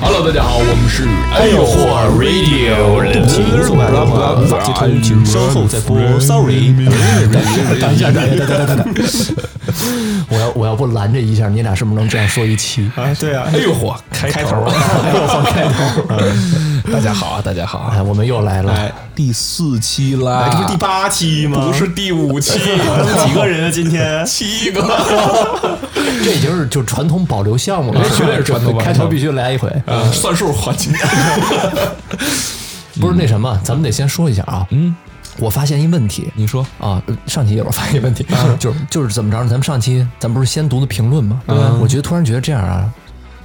Hello，大家好，我们是哎呦嚯 Radio，请速来无法接通，请稍后再拨。Sorry，等一下，等一下，等等等等，我要我要不拦着一下，你俩是不是能这样说一期？啊，对啊，哎呦嚯，开开头头，哎呦，放开头！大家好啊，大家好哎，啊，我们又来了，哎，第四期啦，这不是第八期吗？不是第五期，几个人啊？今天七个，这已经是就传统保留项目了，绝对是传统保留开头必须来一回。呃算数还清。不是那什么，咱们得先说一下啊。嗯，我发现一问题。你说。啊，上期也我发现一问题，就是就是怎么着呢？咱们上期咱不是先读的评论吗？我觉得突然觉得这样啊，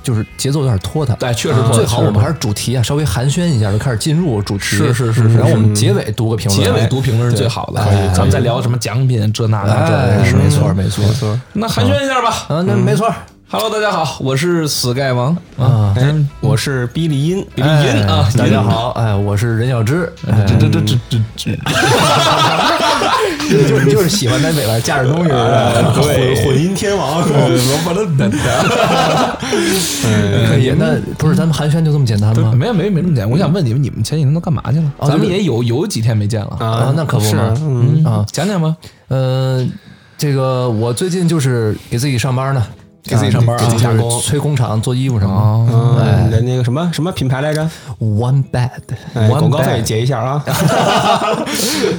就是节奏有点拖沓。对确实拖沓最好我们还是主题啊，稍微寒暄一下就开始进入主题。是是是是。然后我们结尾读个评论，结尾读评论是最好的，咱们再聊什么奖品这那的这没错没错。没错，那寒暄一下吧。嗯，那没错 Hello，大家好，我是 Sky 王啊。哎，我是比利音，比利音啊大家好，哎，我是任小芝，哎这这这这这这，就就是喜欢在尾巴架着东西，混混音天王，我可以。那不是咱们寒暄就这么简单吗？没有没有没这么简单，我想问你们，你们前几天都干嘛去了？哦咱们也有有几天没见了，啊，那可不是嘛，嗯啊，讲讲吧。呃，这个我最近就是给自己上班呢，给自己上班啊给自己加工就是催工厂做衣服什么哦，嗯，那那个什么什么品牌来着？One bad，广告费结一下啊。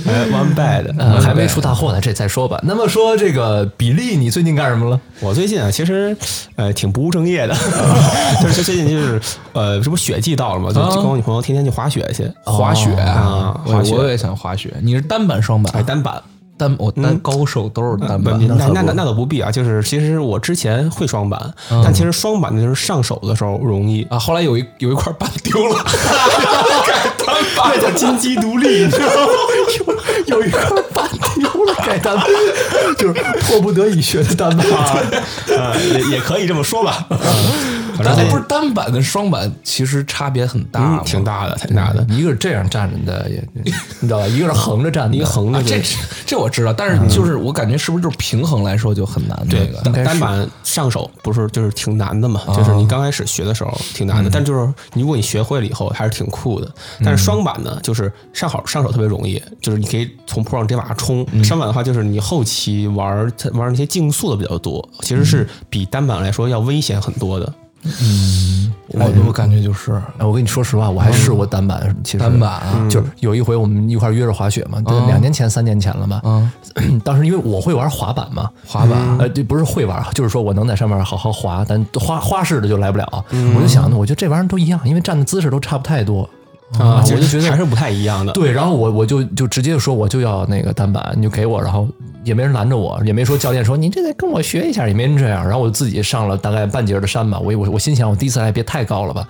哎，One Bad，呃，还没出大货呢，这再说吧。那么说这个比利，你最近干什么了？我最近啊，其实呃挺不务正业的，就是最近就是呃，这不雪季到了嘛，就啊跟我女朋友天天去滑雪去，滑雪啊滑雪我我也想滑雪。你是单板双板？哎，单板。单我单高手都是单不，板。那那那那倒不必啊，就是其实我之前会双板，但其实双板的就是上手的时候容易。啊，后来有一有一块板丢了，那 叫金鸡独立，你知道吗？有一块板丢了，改单板，就是迫不得已学的单板。啊，也也可以这么说吧。反正但不是单板跟双板其实差别很大嗯，挺大的，挺大的。一个是这样站着的，也你 知道吧？一个是横着站的，一个横啊，这着就这我知道，但是就是我感觉是不是就是平衡来说就很难？这个单单板上手不是就是挺难的嘛？就是你刚开始学的时候挺难的，但就是如果你学会了以后还是挺酷的。但是双板呢，就是上好上手特别容易，就是你可以从坡上直接往上冲。双板的话，就是你后期玩玩那些竞速的比较多，其实是比单板来说要危险很多的。我我感觉就是哎我跟你说实话，我还试过单板，其实单板啊就是有一回我们一块约着滑雪嘛，就两年前、三年前了吧。嗯，当时因为我会玩滑板嘛，滑板呃，这不是会玩，就是说我能在上面好好滑，但花花式的就来不了。我就想呢，我觉得这玩意儿都一样，因为站的姿势都差不太多。啊，我就觉得还是不太一样的。对，然后我我就就直接说我就要那个单板，你就给我，然后也没人拦着我，也没说教练说你这得跟我学一下，也没人这样，然后我就自己上了大概半截的山吧，我我我心想我第一次来别太高了吧，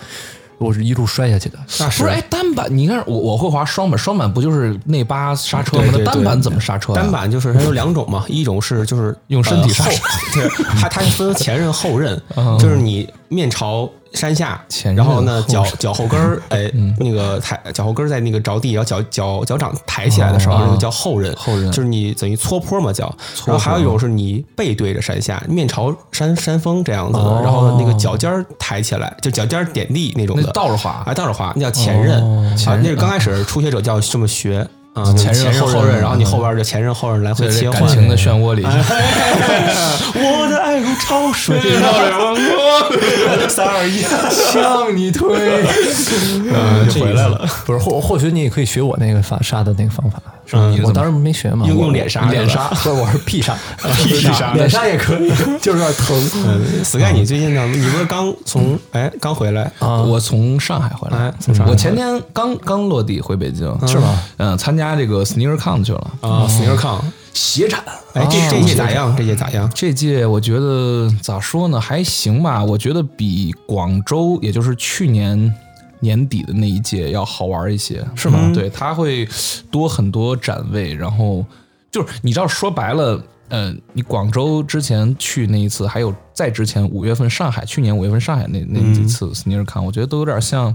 我是一路摔下去的。那不是哎，单板你看我我会滑双板，双板不就是内八刹车吗？单板怎么刹车呀？单板就是它有两种嘛，一种是就是用身体刹呃车它它分前刃后刃，就是你面朝山下然后呢脚脚后跟儿 哎那个抬脚后跟儿在那个着地，然后脚脚脚掌抬起来的时候，那个叫后刃，后刃就是你等于搓坡嘛脚，然后还有一种是你背对着山下，面朝山山峰这样子的，然后那个脚尖儿抬起来，就脚尖儿点地那种的，倒着滑啊，倒着滑，那叫前刃啊，那是刚开始初学者就要这么学。啊，前任后刃后刃，然后你后边就前任后任来回在切换。这感情的漩涡里，我的爱如潮水，三二一，向你推，嗯，就回来了。不是或或许你也可以学我那个法杀的那个方法，是吧你当时没学嘛，我用用脸杀脸杀，不是我是屁杀，屁杀脸杀也可以，就是有点疼。嗯，Sky，你最近呢？你不是刚从哎刚回来？我从上海回来哎，从上海我前天刚刚落地回北京，是吗？嗯，参加这个 SneakerCon 去了啊，SneakerCon 鞋展。哎，这这届咋样？这届咋样？这届我觉得咋说呢，还行吧。我觉得比广州，也就是去年年底的那一届要好玩一些，是吗？对，它会多很多展位，然后就是你知道，说白了。呃，你广州之前去那一次，还有在之前五月份上海，去年五月份上海那那几次 SneakerCon，我觉得都有点像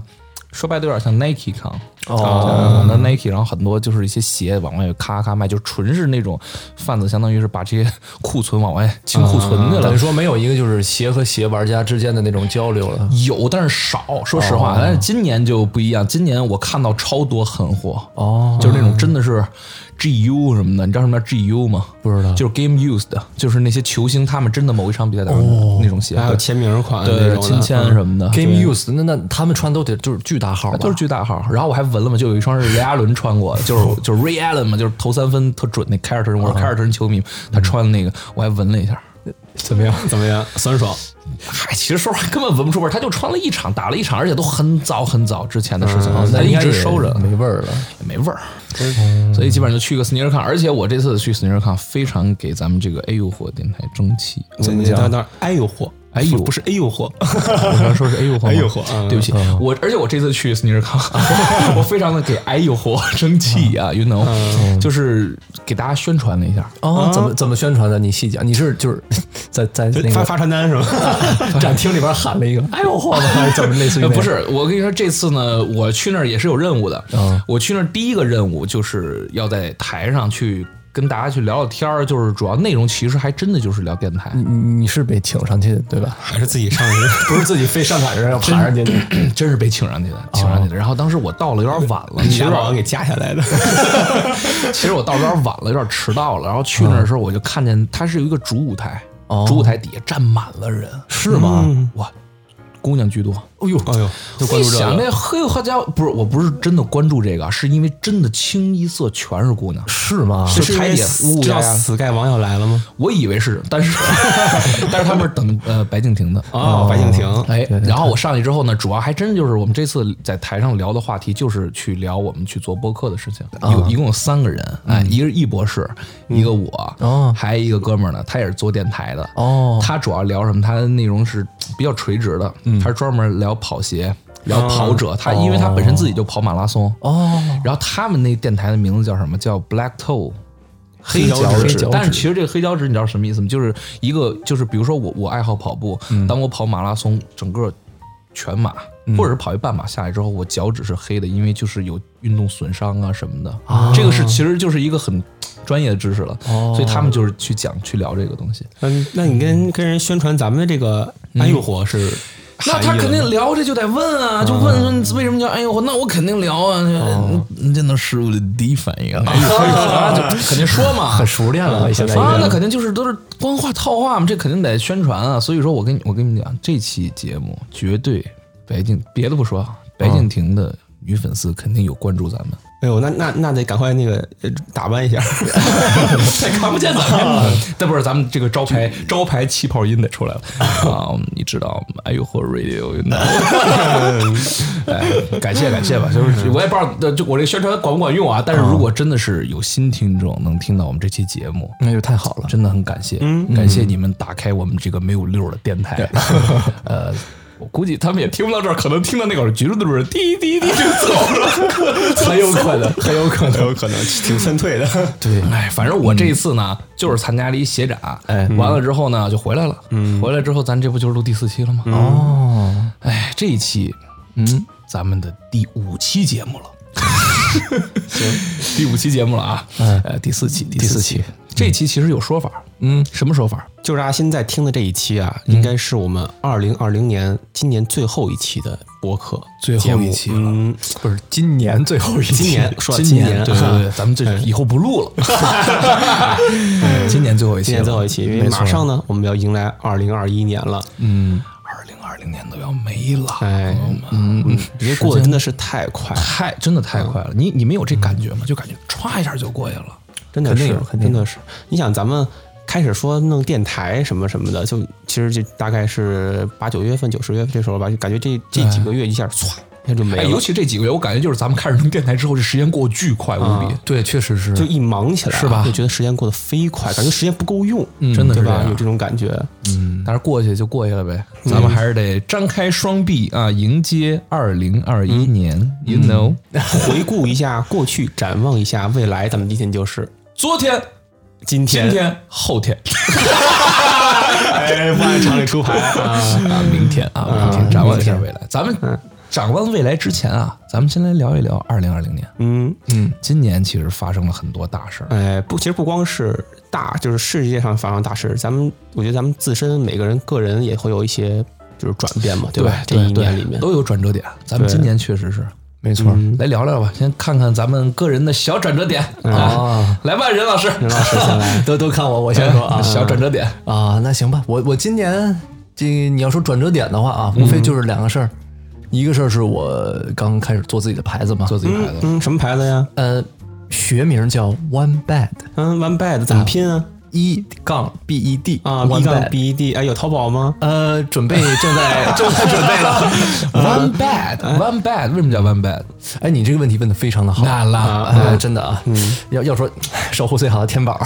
说白了有点像 Nike Con 哦，那 Nike，然后很多就是一些鞋往外咔咔卖，就纯是那种贩子，相当于是把这些库存往外清库存去了等于。说没有一个就是鞋和鞋玩家之间的那种交流了。有，但是少。说实话，但是今年就不一样。今年我看到超多狠货哦就是那种真的是 GU 什么的。你知道什么叫 GU 吗？不知道就是 Game Used 的，就是那些球星他们真的某一场比赛的那种鞋，还有签名款对对那种亲签什么的。Game Used 那那他们穿都得就是巨大号吧？都是巨大号，然后我还闻了嘛，就有一双是雷阿伦穿过的，就是就是 Ray Allen 嘛，就是投三分特准那凯尔特人，我是凯尔特人球迷，他穿的那个我还闻了一下，怎么样？怎么样？酸爽？嗨，其实说实话根本闻不出味儿，他就穿了一场，打了一场，而且都很早很早之前的事情了，他一直收着，没味儿了。也没味儿，所以基本上就去个 sneaker con，而且我这次去 sneaker con 非常给咱们这个 A U 火电台争气，怎么讲？当哎呦嚯！哎呦不是哎呦嚯！我刚说是哎呦火吗，哎呦火嗯对不起，我而且我这次去 sneaker con，我非常的给哎呦嚯争气啊，you know，就是给大家宣传了一下，哦，怎么怎么宣传的？你细讲。你是就是 在在那发个发发传单是吧？展厅里边喊了一个“哎呦嚯”怎么类似于不是，我跟你说，这次呢，我去那儿也是有任务的。嗯我去那儿第一个任务就是要在台上去跟大家去聊聊天儿，就是主要内容其实还真的就是聊电台，你你是被请上去的对吧？还是自己上去？不是自己非上台上要爬上去的。真是被请上去的，请上去的。然后当时我到了有点晚了，你其实有点俩保安给加下来的。其实我到有点晚了，有点迟到了。然后去那儿的时候，我就看见它是有一个主舞台，哦主舞台底下站满了人，是吗？哇，姑娘居多。哎呦，哎呦，就关注这个。那嘿呦好家伙，不是，我不是真的关注这个，是因为真的清一色全是姑娘。是吗？是台底下呜呜知道呀呀 Sky 王要来了吗？我以为是，但是 但是他们是等呃白敬亭的。哦，白敬亭。哎，然后我上去之后呢，主要还真就是我们这次在台上聊的话题，就是去聊我们去做播客的事情。有一共有三个人，哎，一个是易博士，一个我，哦还有一个哥们儿呢，他也是做电台的。哦他主要聊什么？他的内容是比较垂直的，他是专门聊跑鞋，聊跑者。他因为他本身自己就跑马拉松，哦，然后他们那电台的名字叫什么？叫 Black Toe。黑脚趾但是其实这个黑脚趾你知道什么意思吗？就是一个就是比如说我我爱好跑步，当我跑马拉松整个全马或者是跑一半马下来之后，我脚趾是黑的，因为就是有运动损伤啊什么的。这个是其实就是一个很专业的知识了，所以他们就是去讲去聊这个东西。嗯，那你跟跟人宣传咱们的这个哎呦嚯是那他肯定聊这就得问啊，就问说你为什么叫哎呦，那我肯定聊啊，你这能是我的第一反应啊，啊就肯定说嘛，很熟练了，现在啊，那肯定就是都是光话套话嘛，这肯定得宣传啊。所以说我跟你我跟你们讲，这期节目绝对白敬别的不说，白敬亭的女粉丝肯定有关注咱们，哎呦，那那那得赶快那个呃打扮一下。再看不见咱们，但不是咱们这个招牌招牌气泡音得出来了啊！你知道吗？哎呦嚯，radio，you know 哎，感谢感谢吧，就是我也不知道，呃就我这个宣传管不管用啊？但是如果真的是有新听众能听到我们这期节目，那就太好了。真的很感谢，感谢你们打开我们这个没有溜儿的电台。呃，我估计他们也听不到这儿，可能听到那个橘子的人滴滴滴就走了，很有可能，很有可能。有可能挺劝退的。对，哎，反正我这一次呢，就是参加了一协展，哎完了之后呢就回来了，回来之后咱这不就是录第四期了吗？哦，哎，这一期，嗯，咱们的第五期节目了。行，第五期节目了啊，呃，第四期，第四期期，这期其实有说法，嗯，什么说法？就是阿新在听的这一期啊，应该是我们二零二零年今年最后一期的播客，最后一期了。嗯，不是今年最后一期，今年说今今年，对对对，咱们这以后不录了，今年最后一期，今年 最后一期，因为马上呢，我们要迎来二零二一年了。嗯，二零二零年都要没了，哎朋友们，嗯，因为过得真的是太快，太真的太快了，你你们有这感觉吗？就感觉歘一下就过去了。真的是真的是。你想，咱们开始说弄电台什么什么的，就其实就大概是八九月份、九十月份这时候吧，就感觉这这几个月一下唰一下就没哎，了，尤其这几个月，我感觉就是咱们开始弄电台之后，这时间过得巨快无比。对，确实是就一忙起来啊是吧就觉得时间过得飞快，感觉时间不够用，真的是对吧？有这种感觉。嗯但是过去就过去了呗，咱们还是得张开双臂啊，迎接二零二一年。You know，回顾一下过去，展望一下未来，咱们今天就是昨天、今天。今天、后天 哎，不按常理出牌啊！啊，明天啊，明天展望一下未来。咱们展望未来之前啊，咱们先来聊一聊二零二零年。嗯，嗯，今年其实发生了很多大事儿，哎，不，其实不光是大，就是世界上发生大事，咱们我觉得咱们自身每个人个人也会有一些就是转变嘛，对吧？这一年里面，都有转折点。咱们今年确实是，没错。来聊聊吧，先看看咱们个人的小转折点。啊。啊，来吧，任老师，任老师先来，都都看我，我先说啊，小转折点。啊，那行吧，我我今年这你要说转折点的话啊，无非就是两个事儿，一个事儿是我刚开始做自己的牌子嘛，做自己牌子，嗯，什么牌子呀？呃，学名叫 One Bed，嗯，One Bed 怎么拼啊？一杠 B E D 啊 One，B 杠 Bed B E D，哎，有淘宝吗？呃，准备 正在正在准备了。One bad，one bad，为什么叫 one bad？哎，你这个问题问的非常的好，那啦哎，真的啊，要要说守护最好的天宝，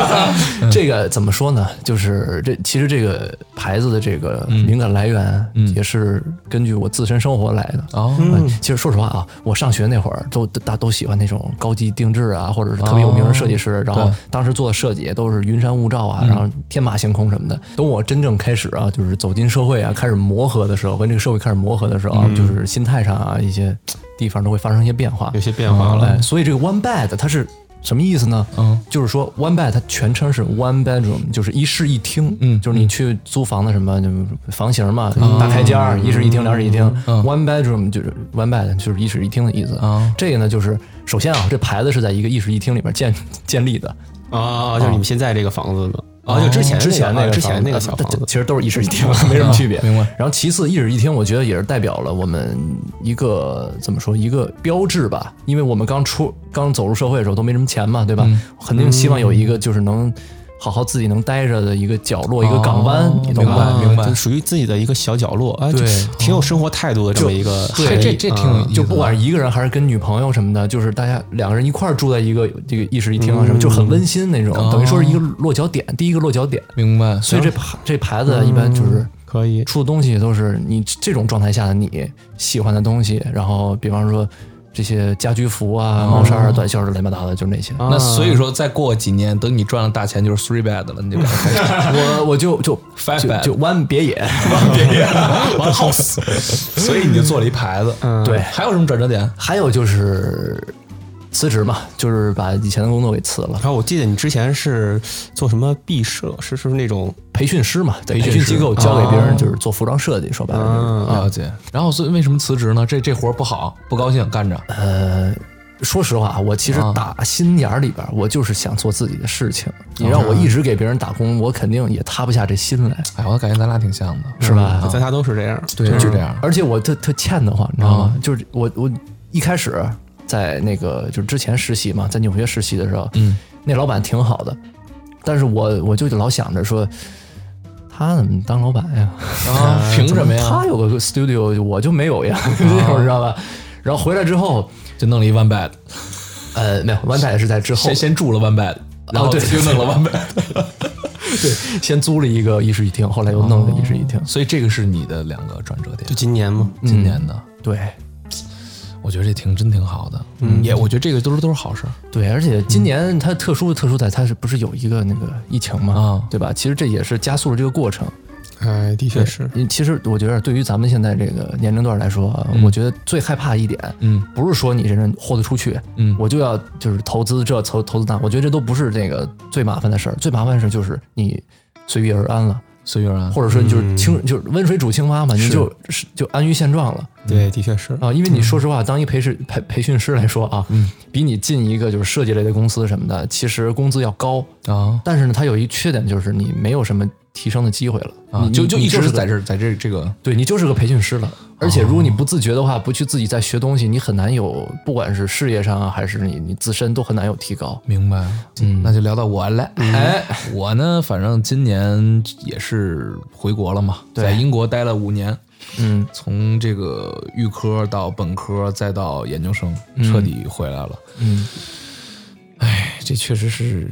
这个怎么说呢？就是这其实这个牌子的这个灵感来源也是根据我自身生活来的。哦，嗯，其实说实话啊，我上学那会儿都大都喜欢那种高级定制啊，或者是特别有名的设计师，然后当时做的设计也都是云山雾罩啊，然后天马行空什么的。等我真正开始啊，就是走进社会啊，开始磨合的时候，跟这个社会开始磨合的时候啊，就是心态上啊一些地方都会发生一些变化有。些变化了。哎，所以这个 one bed 它是什么意思呢？嗯，就是说 one bed 它全称是 one bedroom，就是一室一厅。嗯就是你去租房子什么，就房型嘛，大开间儿，一室一厅、两室一厅。one bedroom 就是 one bed 就是一室一厅的意思。啊这个呢，就是首先啊，这牌子是在一个一室一厅里面建建立的。啊，就是你们现在这个房子吗？啊，就之前之前那个之前那个小房子，其实都是一室一厅，没什么区别。明白。然后其次，一室一厅，我觉得也是代表了我们一个怎么说一个标志吧，因为我们刚出刚走入社会的时候都没什么钱嘛，对吧？肯定希望有一个就是能好好自己能待着的一个角落，一个港湾，哦你懂吧？啊明白就属于自己的一个小角落哎，对挺有生活态度的这么一个对，这这挺就不管是一个人还是跟女朋友什么的，就是大家两个人一块儿住在一个这个一室一厅啊什么，就很温馨那种，等于说是一个落脚点，第一个落脚点。明白。所以这牌这牌子一般就是可以。出的东西都是你这种状态下的你喜欢的东西，然后比方说这些家居服啊、毛衫啊、短袖的乱七八糟的，就是那些。那所以说，再过几年，等你赚了大钱，就是 three bed 了，你就开始。我我就就 Five bed 就 one 别野，one 别野。one house，所以你就做了一牌子。嗯对。还有什么转折点？还有就是辞职嘛，就是把以前的工作给辞了然，后我记得你之前是做什么毕设，是是那种培训师嘛，在培训机构教给别人就是做服装设计，说白了就是。嗯了解。然后所以为什么辞职呢？这这活儿不好，不高兴干着。呃，说实话，我其实啊打心眼儿里边儿，我就是想做自己的事情。你让我一直给别人打工，我肯定也塌不下这心来，哎，我感觉咱俩挺像的，是吧？咱仨都是这样。对，就这样。而且我特特欠得慌，你知道吗？就是我我一开始在那个就是之前实习嘛，在纽约实习的时候，嗯，那老板挺好的，但是我我就老想着说。他怎么当老板呀？啊，凭什么呀？他有个 studio，我就没有呀，这种知道吧？然后回来之后，就弄了一 one bed，呃，没有，One Bed 是在之后先，先住了 one bed，然后对就弄了 one bed。对，先租了一个一室一厅，后来又弄了一室一厅。所以这个是你的两个转折点就，今年吗？今年的。对我觉得这挺真挺好的，嗯，也我觉得这个都是都是好事儿。对，而且今年它特殊特殊在它是不是有一个那个疫情嘛？啊对吧？其实这也是加速了这个过程。哎，的确是。嗯其实我觉得对于咱们现在这个年龄段来说啊，我觉得最害怕一点，嗯，不是说你这人豁得出去，嗯我就要就是投资这投投资那，我觉得这都不是这个最麻烦的事儿，最麻烦的事儿就是你随遇而安了，随遇而安。或者说你就是清、就是温水煮青蛙嘛，你就是就安于现状了。对，的确是。啊，因为你说实话，当一培训培培训师来说啊，嗯比你进一个就是设计类的公司什么的，其实工资要高，啊但是呢，它有一缺点就是你没有什么提升的机会了，啊，你就就一直在这在这这个对你就是个培训师了。而且如果你不自觉的话，不去自己再学东西，你很难有，不管是事业上啊，还是你你自身都很难有提高。明白，嗯，那就聊到我来。哎，我呢，反正今年也是回国了嘛，对在英国待了五年，嗯，从这个预科到本科再到研究生，彻底回来了。嗯，哎，这确实是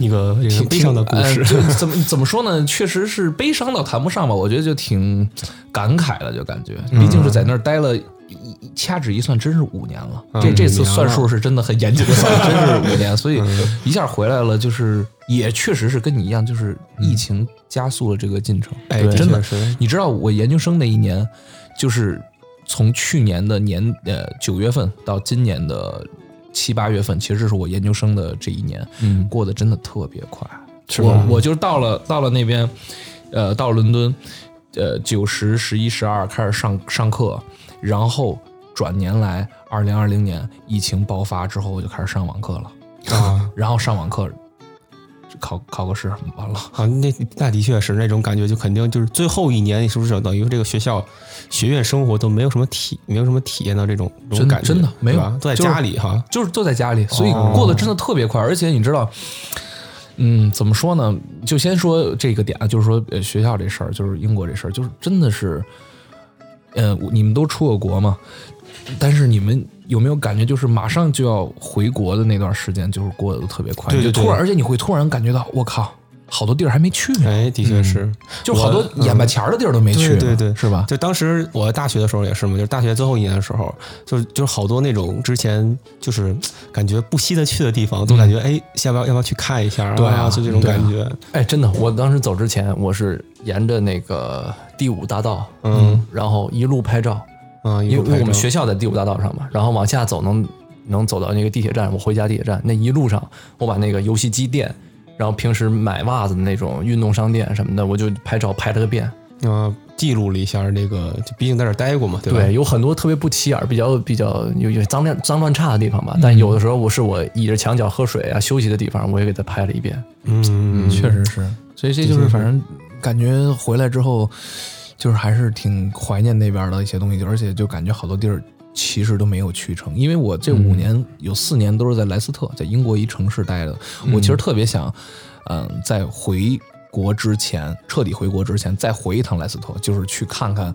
一个令人悲伤的故事。呃 怎么怎么说呢？确实是悲伤倒谈不上吧，我觉得就挺感慨的，就感觉，毕竟是在那儿待了。一一掐指一算，真是五年了。这这次算数是真的很严谨的算，真是五年，所以一下回来了，就是也确实是跟你一样，就是疫情加速了这个进程。哎，真的是。你知道我研究生那一年，就是从去年的年呃九月份到今年的七八月份，其实这是我研究生的这一年，嗯，过得真的特别快。是我我就到了到了那边，呃，到伦敦，呃，九十、十一、十二开始上上课，然后转年来，二零二零年疫情爆发之后，我就开始上网课了，啊 然后上网课考考个试完了。啊，那那的确是那种感觉，就肯定就是最后一年，你是不是等于这个学校学院生活都没有什么体，没有什么体验到这种这种感觉，真的没有都在家里哈。就是都在家里，所以哦过得真的特别快。而且你知道，嗯，怎么说呢？就先说这个点啊，就是说呃学校这事儿，就是英国这事儿，就是真的是，呃，你们都出过国嘛？但是你们有没有感觉，就是马上就要回国的那段时间，就是过得都特别快，对对对就突然，而且你会突然感觉到，我靠，好多地儿还没去呢，哎，的确是，就好多眼巴前儿的地儿都没去呢，对对对，是吧？就当时我大学的时候也是嘛，就是大学最后一年的时候，就是就是好多那种之前就是感觉不惜得去的地方，都感觉哎，要不要要不要去看一下？啊对啊就这种感觉。哎，真的，我当时走之前，我是沿着那个第五大道，嗯，然后一路拍照，啊，因为我们学校校在第五大道上嘛，然后往下走能能走到那个地铁站，我回家地铁站那一路上，我把那个游戏机店，然后平时买袜子的那种运动商店什么的，我就拍照拍了个遍。啊记录了一下这个，就毕竟在这待过嘛，对吧？对，有很多特别不起眼儿、比较比较有有脏乱脏乱差的地方吧，但有的时候我是我倚着墙角喝水啊、休息的地方，我也给他拍了一遍。嗯，确实是，所以这就是反正感觉回来之后，就是还是挺怀念那边的一些东西，而且就感觉好多地儿其实都没有去成，因为我这五年有四年都是在莱斯特，在英国一城市待的，我其实特别想，嗯，在回国之前，彻底回国之前再回一趟莱斯特，就是去看看。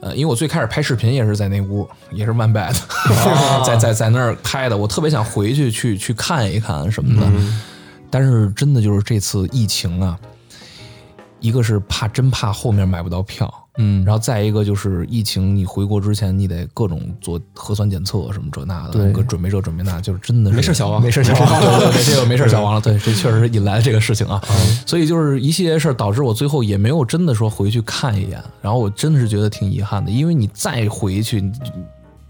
呃，因为我最开始拍视频也是在那屋，也是 One Bad，在在在那儿拍的。我特别想回去去去看一看什么的，但是真的就是这次疫情啊，一个是怕真怕后面买不到票，嗯。然后再一个就是疫情，你回国之前你得各种做核酸检测什么这那的，对。准备这准备那，就是真的是没事，小王，没事，小王。对 对对，这个没事，小王了，对，这确实是引来了这个事情啊，所以就是一系列事儿导致我最后也没有真的说回去看一眼，然后我真的是觉得挺遗憾的，因为你再回去，你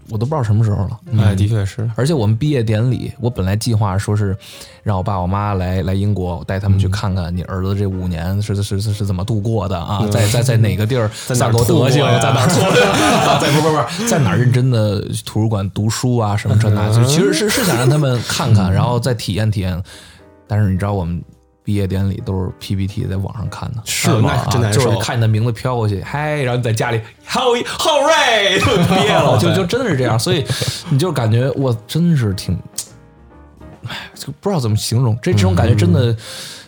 我都不知道什么时候了。哎，的确是，而且我们毕业典礼，我本来计划说是让我爸我妈来来英国，我带他们去看看你儿子这五年是是是是怎么度过的啊，在在在哪个地儿在哪德行，在哪儿 在不不不，在哪儿认真的图书馆读书啊什么这那，就其实是是想让他们看看，然后再体验体验。但是你知道我们。毕业典礼都是 PPT 在网上看的，是吗？啊真难受就是看你的名字飘过去，嗨，然后你在家里好好瑞就毕业了，就就真的是这样，所以 你就感觉我真是挺，哎，就不知道怎么形容，这这种感觉真的，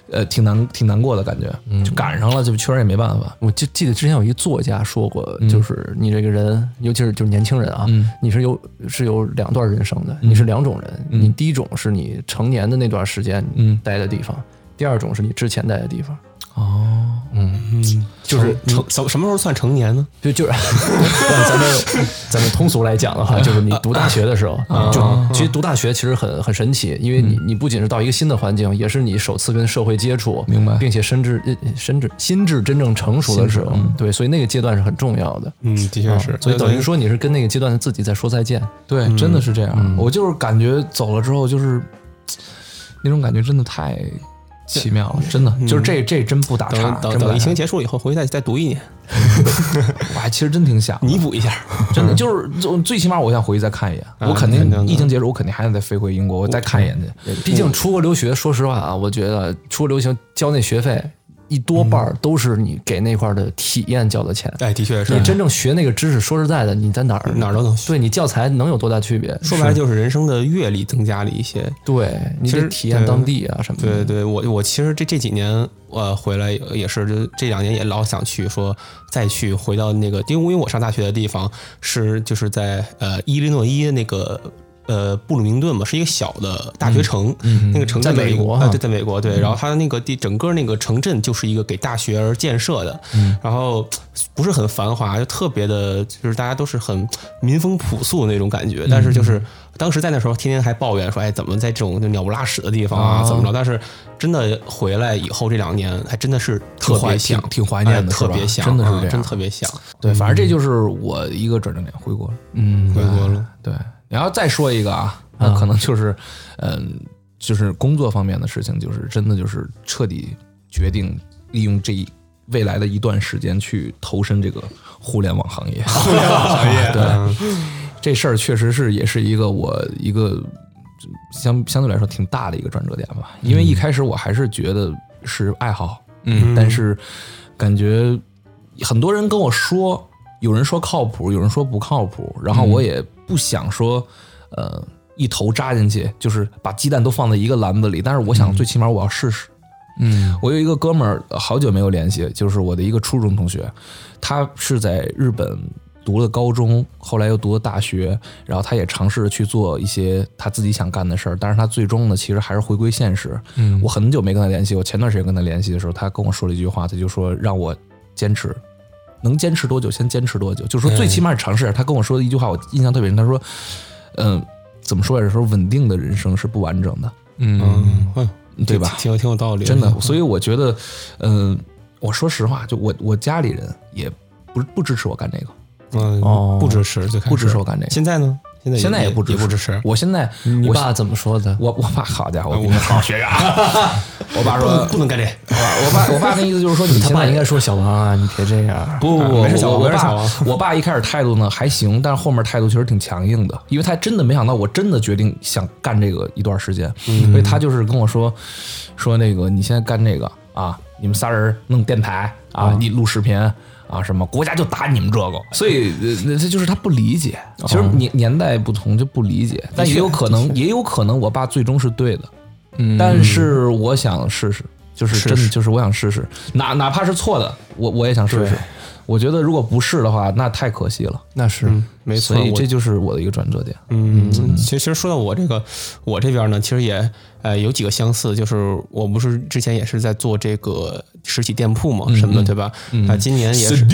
呃，挺难挺难过的感觉，就赶上了，就确实也没办法。我就记得之前有一作家说过，就是你这个人，尤其是就是年轻人啊，嗯。你是有是有两段人生的，你是两种人。你第一种是你成年的那段时间嗯。待的地方，第二种是你之前待的地方。哦，嗯就是成什什么时候算成年呢？就就是 咱们咱们通俗来讲的话，就是你读大学的时候，就其实读大学其实很很神奇，因为你你不仅是到一个新的环境，也是你首次跟社会接触，明白并且甚至甚至心智真正成熟的时候，对，所以那个阶段是很重要的。嗯，的确是，所以等于说你是跟那个阶段的自己在说再见。对，真的是这样。我就是感觉走了之后，就是那种感觉，真的太奇妙了，真的就是这这真不打岔，等等等疫情结束以后，回去再再读一年，我还其实真挺想，弥补一下。真的就是最最起码我想回去再看一眼，我肯定疫情结束，我肯定还得再飞回英国，我再看一眼去。毕竟出国留学，说实话啊，我觉得出国留学交那学费一多半儿都是你给那块儿的体验交的钱。哎，的确是你，真正学那个知识，说实在的，你在哪儿哪儿都能学。对你教材能有多大区别？说白了就是人生的阅历增加了一些。对你得体验当地啊什么的。对对，我我其实这这几年我回来也是，这这两年也老想去说再去回到那个，因为因为我上大学的地方是就是在呃伊利诺伊那个呃布鲁明顿嘛，是一个小的大学城，那个城镇在美国啊、哈对，在美国对，然后它的那个地整个那个城镇就是一个给大学而建设的，然后不是很繁华，就特别的，就是大家都是很民风朴素的那种感觉，但是就是。当时在那时候，天天还抱怨说：“哎，怎么在这种就鸟不拉屎的地方啊，怎么着？”但是真的回来以后，这两年还真的是特别挺像，挺怀念的哎特别想，真的是这样啊真特别想。对，反正这就是我一个转折点，回国了。嗯，回国了。对，你要再说一个啊，那可能就是，嗯，就是工作方面的事情，就是真的就是彻底决定利用这一未来的一段时间去投身这个互联网行业。互联网行业，对，这事儿确实是也是一个我一个相相对来说挺大的一个转折点吧。因为一开始我还是觉得是爱好，嗯，但是感觉很多人跟我说，有人说靠谱，有人说不靠谱，然后我也不想说，呃，一头扎进去，就是把鸡蛋都放在一个篮子里。但是我想，最起码我要试试。嗯我有一个哥们儿，呃好久没有联系，就是我的一个初中同学，他是在日本读了高中，后来又读了大学，然后他也尝试着去做一些他自己想干的事儿，但是他最终呢，其实还是回归现实。嗯，我很久没跟他联系，我前段时间跟他联系的时候，他跟我说了一句话，他就说让我坚持。能坚持多久，先坚持多久。就是说，最起码尝试。他跟我说的一句话，我印象特别深。他说：“嗯、怎么说来着？说稳定的人生是不完整的，嗯，哎对吧？挺有挺有道理，真的，所以我觉得，嗯、我说实话，就我我家里人也不不支持我干这个，嗯，哦不支持，不支持我干这个。现在呢？现在现在也不支持，也不支持。我现在我你爸怎么说的？我我爸好家伙，我比你好好学啊！我爸说，不能干这，我爸我爸那意思就是说，你他爸应该说小王啊，你别这样。不不不，没事小王我我爸没事小王 我爸一开始态度呢还行，但是后面态度确实挺强硬的，因为他真的没想到我真的决定想干这个一段时间，嗯所以他就是跟我说说那个你现在干这个啊，你们仨人弄电台啊，你录视频。啊，什么国家就打你们这个，所以那这就是他不理解。其实年年代不同就不理解，但也有可能，也有可能我爸最终是对的。嗯但是我想试试，就是真的就是我想试试，哪哪怕是错的，我我也想试试对。我觉得如果不是的话，那太可惜了。那是没错。所以这就是我的一个转折点。嗯，其实其实说到我这个，我这边呢，其实也呃有几个相似，就是我不是之前也是在做这个实体店铺嘛，什么的，对吧？啊，今年也是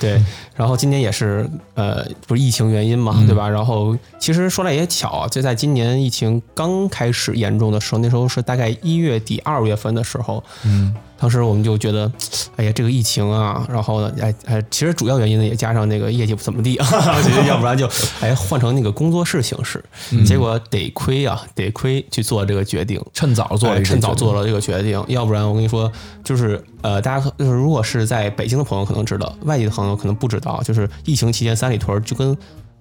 对。然后今年也是呃，不是疫情原因嘛，对吧？然后其实说来也巧啊，就在今年疫情刚开始严重的时候，那时候是大概一月底二月份的时候，嗯，当时我们就觉得，哎呀，这个疫情啊，然后呢，哎哎，其实主要原因呢也加上那个业绩不怎么地啊，要不然就 哎换成那个工作室形式，结果得亏啊，得亏去做这个决定，趁早做了趁早做了这个决定，要不然我跟你说，就是呃，大家可就是如果是在北京的朋友可能知道，外地的朋友可能不知道，就是疫情期间三里屯就跟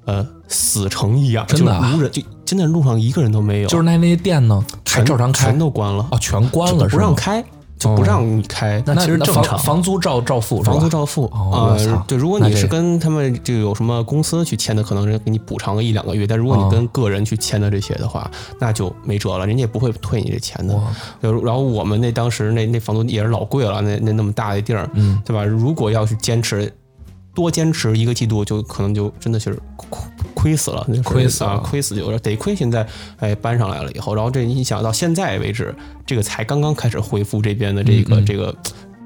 呃死城一样，真的啊？无人，就真的路上一个人都没有，就是那那些店呢，还全照常开？全都关了。哦，全关了，不让开，就不让你开。那其实正常房租照照付，房租照付哦我操呃，对，如果你是跟他们就有什么公司去签的，可能是给你补偿个一两个月；但如果哦你跟个人去签的这些的话，那就没辙了，人家也不会退你这钱的。就然后我们那当时那那房租也是老贵了，那那那么大的地儿，嗯，对吧？如果要是坚持多坚持一个季度，就可能就真的是亏亏死了，就是亏死了啊，亏死就得亏现在哎搬上来了以后，然后这你想到现在为止，这个才刚刚开始恢复这边的这个、这个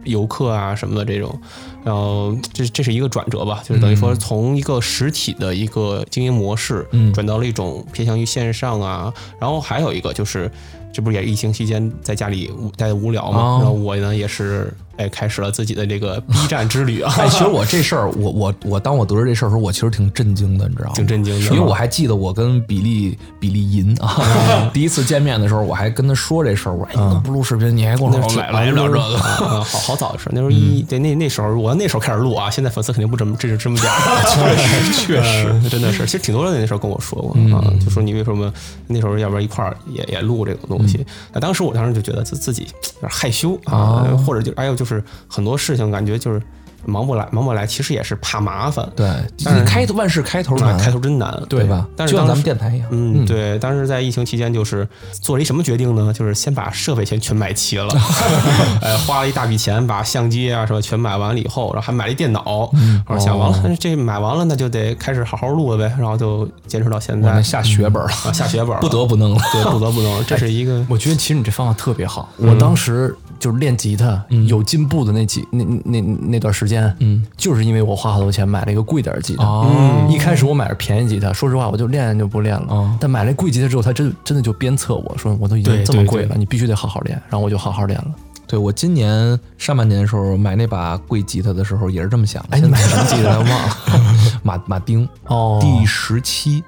游客啊什么的这种，然后这这是一个转折吧，就是等于说从一个实体的一个经营模式，嗯转到了一种偏向于线上啊，然后还有一个就是。这不是也疫情期间在家里待的无聊嘛？哦然后我呢也是哎开始了自己的这个 B 站之旅啊，哎，其实我这事儿，我我我，当我得知这事儿的时候，我其实挺震惊的，你知道吗？挺震惊的因为我还记得我跟比利比利银啊，第一次见面的时候，我还跟他说这事儿，我说：“哎，你都不录视频，你还给我买来来聊这个？”啊，好好早的事儿，那时候一对那那时候我那时候开始录啊，现在粉丝肯定不这么这是这么讲，确实确实真的是，其实挺多人那时候跟我说过啊，就说你为什么那时候要不然一块儿也也录这种东西？那当时我当时就觉得自自己有点害羞啊，或者就哎呦就是很多事情感觉就是忙不来，忙不来，其实也是怕麻烦。对，你开头万事开头难，开头真难，对吧？但是就像咱们电台一样，嗯，对。当时在疫情期间，就是做了一什么决定呢？就是先把设备先全买齐了，哎，花了一大笔钱把相机啊什么全买完了以后，然后还买了一电脑，然后想完了，这买完了那就得开始好好录了呗，然后就坚持到现在，下血本了，下血本，不得不弄了，对，不得不弄。这是一个，我觉得其实你这方法特别好。我当时就是练吉他有进步的那几那那那段时间，嗯，就是因为我花好多钱买了一个贵点的吉他。哦，一开始我买着便宜吉他，说实话我就练练就不练了。但买了贵吉他之后，他真真的就鞭策我说，我都已经这么贵了，你必须得好好练。然后我就好好练了。对我今年上半年的时候买那把贵吉他的时候也是这么想的。哎，你买什么吉他？忘了，马马丁哦，D 十七，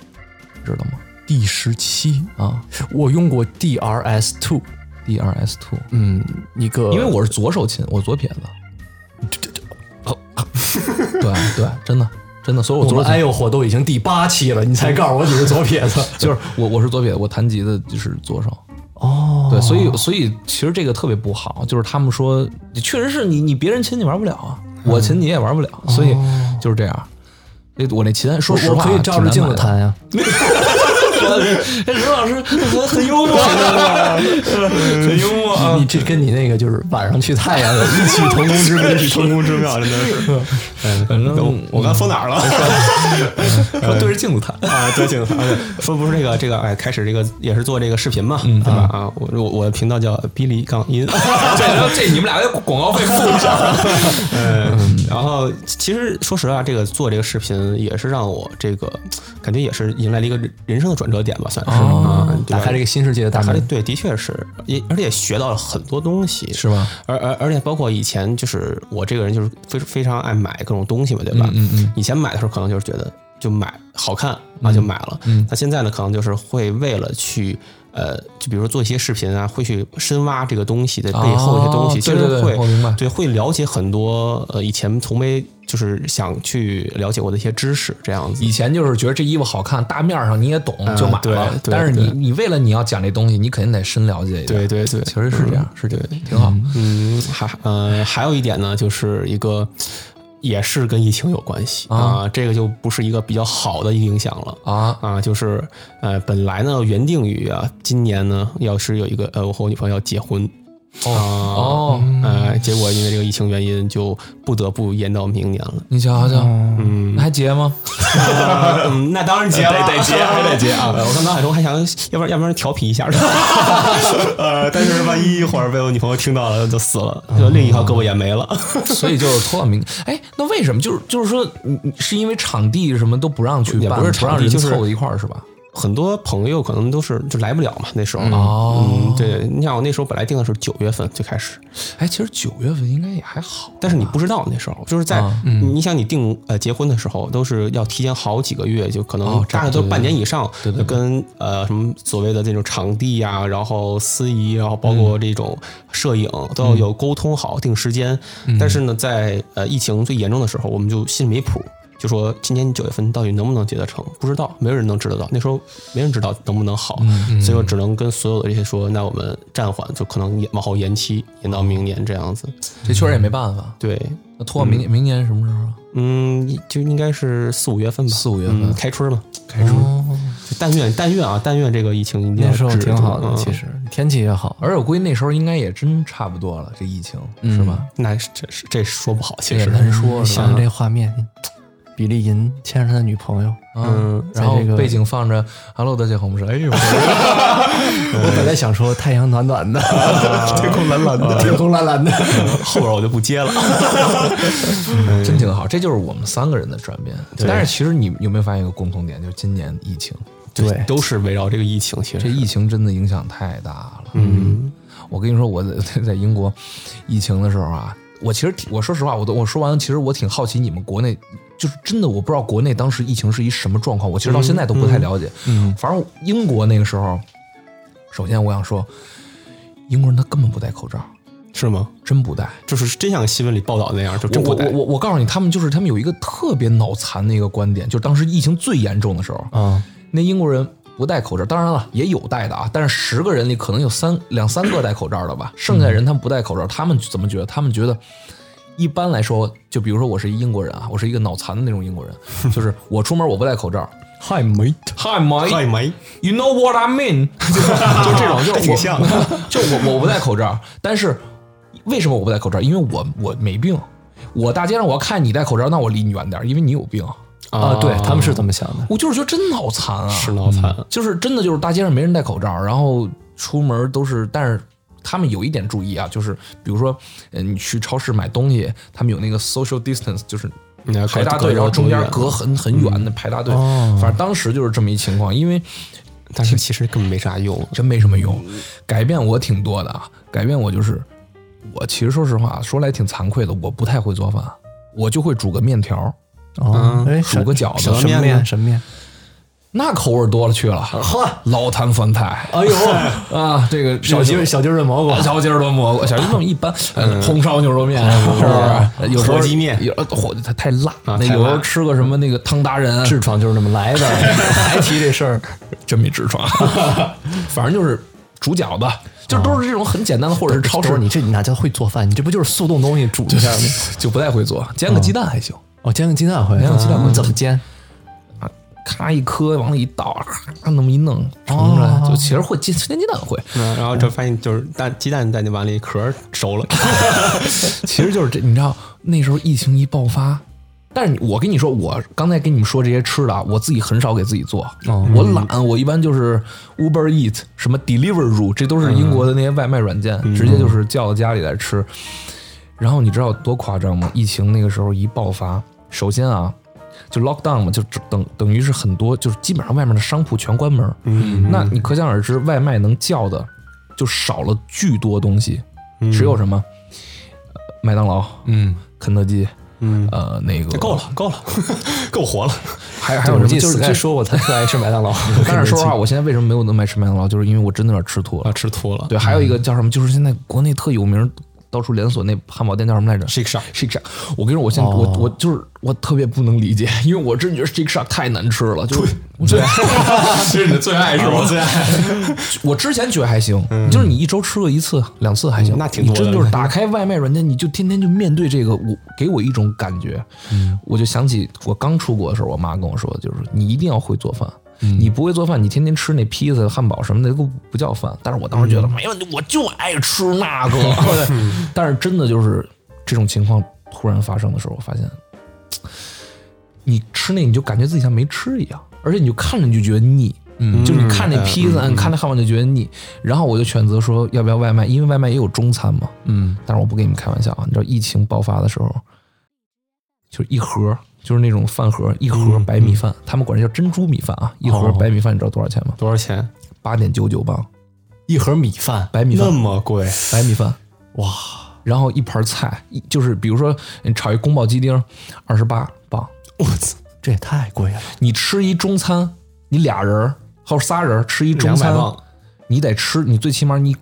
知道吗？第十七啊，我用过 DRS Two，DRS Two，嗯，一个，因为我是左手琴，我左撇子。对对，真的真的，所以我昨天哎呦火都已经第八期了，你才告诉我你是左撇子，就是我我是左撇子，我弹吉的就是左手。哦，对，所以所以其实这个特别不好，就是他们说，确实是你你别人琴你玩不了啊，我琴你也玩不了，所以就是这样。那我那琴，说实话，可以照着镜子弹呀。任老师很很幽默，很幽默。你这跟你那个就是晚上去太阳有异曲同工之妙，异曲同工之妙，真的是。嗯，反正我刚说哪儿了？说对着镜子谈啊，对着镜子谈。说不是这个这个，哎，开始这个也是做这个视频嘛，对吧？啊，我我我的频道叫哔哩杠音。这这你们俩的广告费付一下。嗯，然后其实说实话，这个做这个视频也是让我这个感觉也是迎来了一个人生的转折点吧，算是啊，打开了一个新世界的大门。对，的确是，也而且也学到了很多东西，是吗？而而而且包括以前就是我这个人就是非非常爱买各种东西嘛，对吧？嗯嗯。以前买的时候可能就是觉得就买好看啊就买了，嗯。那现在呢，可能就是会为了去。呃，就比如说做一些视频啊，会去深挖这个东西的背后一些东西，其实会对会了解很多呃以前从没就是想去了解过的一些知识，这样子。以前就是觉得这衣服好看，大面上你也懂就买了，但是你你为了你要讲这东西，你肯定得深了解一点。对对对，其实是这样，是这个挺好。嗯，还呃还有一点呢，就是一个。也是跟疫情有关系啊，这个就不是一个比较好的影响了啊啊，就是呃，本来呢原定于啊，今年呢要是有一个呃，我和我女朋友要结婚。哦哦，呃，结果因为这个疫情原因，就不得不延到明年了。你瞧瞧，嗯，还结吗？嗯，那当然结了，得结，还得结啊！我看脑海中还想，要不然要不然调皮一下，呃，但是万一一会儿被我女朋友听到了，就死了，就另一条胳膊也没了。所以就是拖到明。哎，那为什么？就是就是说，你是因为场地什么都不让去办，不是不让人凑一块儿是吧？很多朋友可能都是就来不了嘛，那时候。哦，嗯，对，你想我那时候本来定的是九月份最开始，哎，其实九月份应该也还好，但是你不知道那时候就是在你想你定呃结婚的时候都是要提前好几个月，就可能大概都半年以上，对对，跟呃什么所谓的这种场地呀，然后司仪，然后包括这种摄影都要有沟通好定时间，但是呢，在呃疫情最严重的时候，我们就心里没谱。就说今年九月份到底能不能结得成？不知道，没有人能知道到。那时候没人知道能不能好，所以我只能跟所有的这些说，那我们暂缓，就可能往后延期，延到明年这样子。这确实也没办法。对，那拖到明年，明年什么时候？嗯，就应该是四五月份吧。四五月份开春嘛，开春。但愿但愿啊，但愿这个疫情那时候挺好的，其实天气也好。而且我估计那时候应该也真差不多了，这疫情是吧？那这是这说不好，其实难说。想想这画面。比利银牵着他的女朋友，嗯，然后背景放着 “Hello，大家好”，我们说：“哎呦，我本来想说太阳暖暖的，天空蓝蓝的，天空蓝蓝的，后边我就不接了，真挺好。这就是我们三个人的转变。但是其实你有没有发现一个共同点，就是今年疫情，对，都是围绕这个疫情。其实这疫情真的影响太大了。嗯，我跟你说，我在在英国疫情的时候啊，我其实我说实话，我都我说完，其实我挺好奇你们国内。就是真的，我不知道国内当时疫情是一什么状况，我其实到现在都不太了解。嗯，反正英国那个时候，首先我想说，英国人他根本不戴口罩，是吗？真不戴，就是真像新闻里报道那样，就真不戴。我我我告诉你，他们就是他们有一个特别脑残的一个观点，就是当时疫情最严重的时候啊，那英国人不戴口罩，当然了也有戴的啊，但是十个人里可能有三两三个戴口罩的吧，剩下的人他们不戴口罩，他们怎么觉得？他们觉得。一般来说，就比如说我是一英国人啊，我是一个脑残的那种英国人，就是我出门我不戴口罩。Hi mate，嗨没 You know what I mean？就 就这种，就我还挺像就我我不戴口罩，但是为什么我不戴口罩？因为我我没病。我大街上我要看你戴口罩，那我离你远点，因为你有病。啊，对他们是这么想的。我就是觉得真脑残啊，是脑残，就是真的就是大街上没人戴口罩，然后出门都是，但是他们有一点注意啊，就是比如说，呃，你去超市买东西，他们有那个 social distance，就是你要排大队，然后中间隔很很远的排大队。反正当时就是这么一情况，因为但是其实根本没啥用。真没什么用，改变我挺多的啊，改变我就是，我其实说实话，说来挺惭愧的，我不太会做饭，我就会煮个面条，哦，哎，煮个饺子什么面？什么面？那口味多了去了，呵，老坛酸菜。哎呦，啊，这个小鸡儿小鸡儿炖蘑菇，小鸡儿炖蘑菇，小鸡儿炖一般，呃红烧牛肉面是不是？有时候火鸡面。有火它太辣，那有时候吃个什么那个汤达人，痔疮就是那么来的，还提这事儿。真没痔疮，反正就是煮饺子，就都是这种很简单的，或者是超市。你这你哪叫会做饭？你这不就是速冻东西煮一下吗？就不太会做，煎个鸡蛋还行。哦，煎个鸡蛋会，煎个鸡蛋会。嗯怎么煎？咔一颗往里一倒，咔那么一弄盛出来，就其实会煎煎鸡蛋会，嗯，然后就发现就是蛋鸡蛋在那碗里壳儿熟了 其实就是这，你知道那时候疫情一爆发，但是我跟你说，我刚才跟你们说这些吃的啊，我自己很少给自己做，我懒，我一般就是 Uber Eat 什么 Deliveroo，这都是英国的那些外卖软件，直接就是叫到家里来吃。然后你知道多夸张吗？疫情那个时候一爆发，首先啊。就 lockdown 嘛，就等等于是很多，就是基本上外面的商铺全关门。嗯，那你可想而知，外卖能叫的就少了巨多东西，只有什么、呃麦当劳、嗯，肯德基，嗯，呃，那个够了，够了，够活了。还还有什么？就是说过他特爱吃麦当劳。但是说实话，我现在为什么没有那么爱吃麦当劳，就是因为我真的有点吃吐了。啊，吃吐了。对，还有一个叫什么，就是现在国内特有名，到处连锁那汉堡店叫什么来着？Shake Shack Shake Shack。我跟你说，我现在、我我就是我特别不能理解，因为我真觉得 Shake Shack 太难吃了，就是我最爱，这是你的最爱是吧？最爱。我之前觉得还行，就是你一周吃个一次、两次还行，嗯那挺多的。你真就是打开外卖软件，你就天天就面对这个，我给我一种感觉，嗯。我就想起我刚出国的时候，我妈跟我说的，就是你一定要会做饭。嗯你不会做饭，你天天吃那披萨、汉堡什么的都不叫饭。但是我当时觉得嗯没问题，我就爱吃那个。但是真的就是这种情况突然发生的时候，我发现，你吃那你就感觉自己像没吃一样，而且你就看着你就觉得腻。嗯，就是你看那披萨，你看那汉堡就觉得腻，然后我就选择说要不要外卖，因为外卖也有中餐嘛。嗯，但是我不跟你们开玩笑啊，你知道疫情爆发的时候，就是一盒，就是那种饭盒，一盒白米饭，他们管这叫珍珠米饭啊，一盒哦白米饭，你知道多少钱吗？多少钱？八点九九磅，一盒米饭，白米饭那，么贵？白米饭，哇，然后一盘菜，一就是比如说你炒一宫保鸡丁，二十八磅，我操，这也太贵了。你吃一中餐，你俩人儿或者仨人儿吃一中餐，你得吃，你最起码你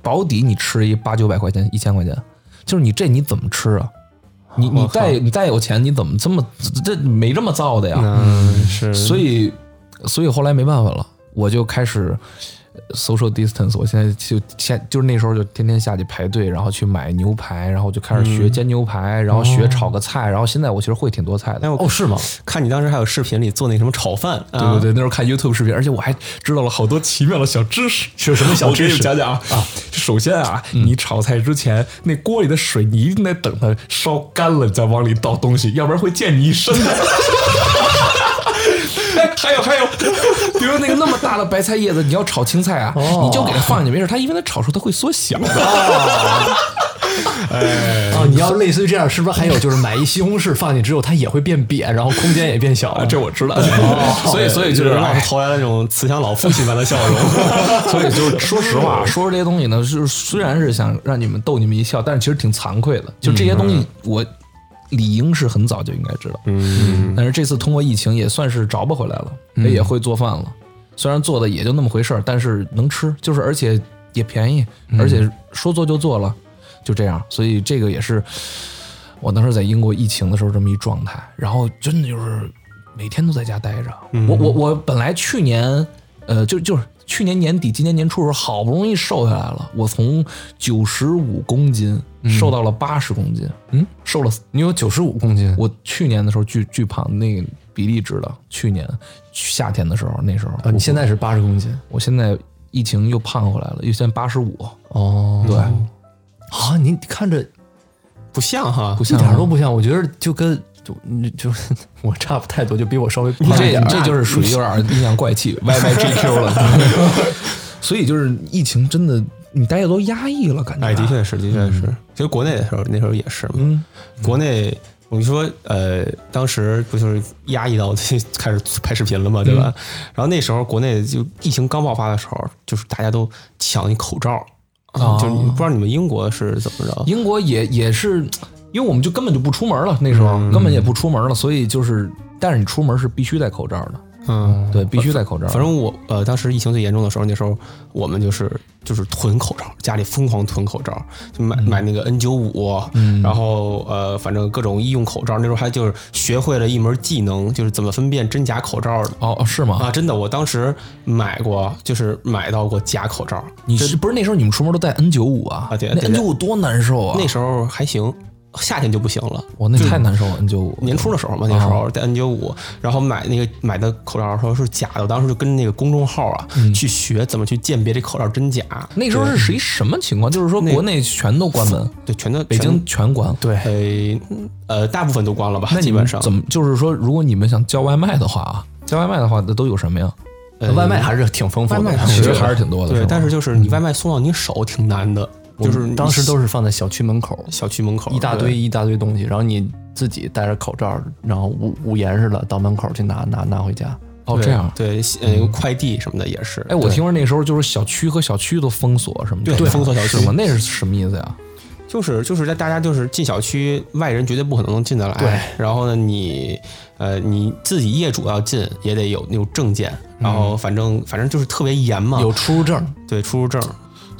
保底你吃一八九百块钱，一千块钱，就是你这你怎么吃啊？你你再你再有钱，你怎么这么这这没这么造的呀？嗯，是。所以所以后来没办法了，我就开始呃 social distance。我现在就现就是那时候就天天下去排队，然后去买牛排，然后就开始学煎牛排，然后学炒个菜，然后现在我其实会挺多菜的哎，。哦，是吗？看你当时还有视频里做那什么炒饭，啊对对对，那时候看 YouTube 视频，而且我还知道了好多奇妙的小知识。是什么小知识我给你们讲讲啊啊！首先啊，你炒菜之前，那锅里的水你一定得等它烧干了，你再往里倒东西，要不然会溅你一身的。哎，还有还有，比如那个那么大的白菜叶子，你要炒青菜啊，你就给它放进去，没事，它因为它炒熟它会缩小的。哦，你要类似于这样，是不是还有就是买一西红柿放进去之后，它也会变扁，然后空间也变小？啊，这我知道，所以所以就是让我哎投来了那种慈祥老父亲般的笑容。所以就是说实话，说这些东西呢，就是虽然是想让你们逗你们一笑，但是其实挺惭愧的。就这些东西，我理应是很早就应该知道。嗯，但是这次通过疫情也算是找不回来了，也会做饭了。虽然做的也就那么回事儿，但是能吃，就是而且也便宜，而且说做就做了，就这样。所以这个也是我当时在英国疫情的时候这么一状态，然后真的就是每天都在家待着。我我我本来去年。呃，就就是去年年底、今年年初的时候，好不容易瘦下来了。我从九十五公斤瘦到了八十公斤，嗯，瘦了。你有九十五公斤，我去年的时候巨巨胖，那个比例值的。去年夏天的时候，那时候啊，你现在是八十公斤，我现在疫情又胖回来了，又现在八十五。哦，对，啊，你看着不像哈，不像一点都不像，我觉得就跟。就你就我差不太多，就比我稍微你这点，这就是属于有点阴阳怪气 Y Y G Q 了。所以就是疫情真的，你大家都压抑了，感觉。哎，的确是，的确是。其实国内的时候，那时候也是嘛。嗯。国内，我跟你说，呃，当时不就是压抑到 开始拍视频了嘛，对吧？然后那时候国内就疫情刚爆发的时候，就是大家都抢那口罩啊，就不知道你们英国是怎么着？英国也也是。因为我们就根本就不出门了，那时候根本也不出门了，所以就是，但是你出门是必须戴口罩的。嗯，对，必须戴口罩。反正我呃，当时疫情最严重的时候，那时候我们就是就是囤口罩，家里疯狂囤口罩，就买买那个 N 九五，然后呃，反正各种医用口罩。那时候还就是学会了一门技能，就是怎么分辨真假口罩的。哦，是吗？啊，真的，我当时买过，就是买到过假口罩。你是不是那时候你们出门都戴 N 九五啊？啊，对，N 九五多难受啊！那时候还行。夏天就不行了，我那太难受了。N 九五年初的时候嘛，那时候戴 N 九五，然后买那个买的口罩时候是假的，我当时就跟那个公众号啊去学怎么去鉴别这口罩真假。那时候是属于什么情况？就是说国内全都关门，对，全都北京全关，对，呃，大部分都关了吧？那基本上怎么？就是说，如果你们想叫外卖的话啊，叫外卖的话，那都有什么呀？外卖还是挺丰富的，其实还是挺多的。对，但是就是你外卖送到你手挺难的。就是当时都是放在小区门口，小区门口一大堆一大堆东西，然后你自己戴着口罩，然后捂捂严实了到门口去拿拿拿回家。哦，这样对，呃，快递什么的也是。哎，我听说那时候就是小区和小区都封锁什么的，对，封锁小区吗？那是什么意思呀？就是就是在大家就是进小区，外人绝对不可能能进得来。对，然后呢，你呃你自己业主要进也得有那种证件，然后反正反正就是特别严嘛，有出入证，对，出入证。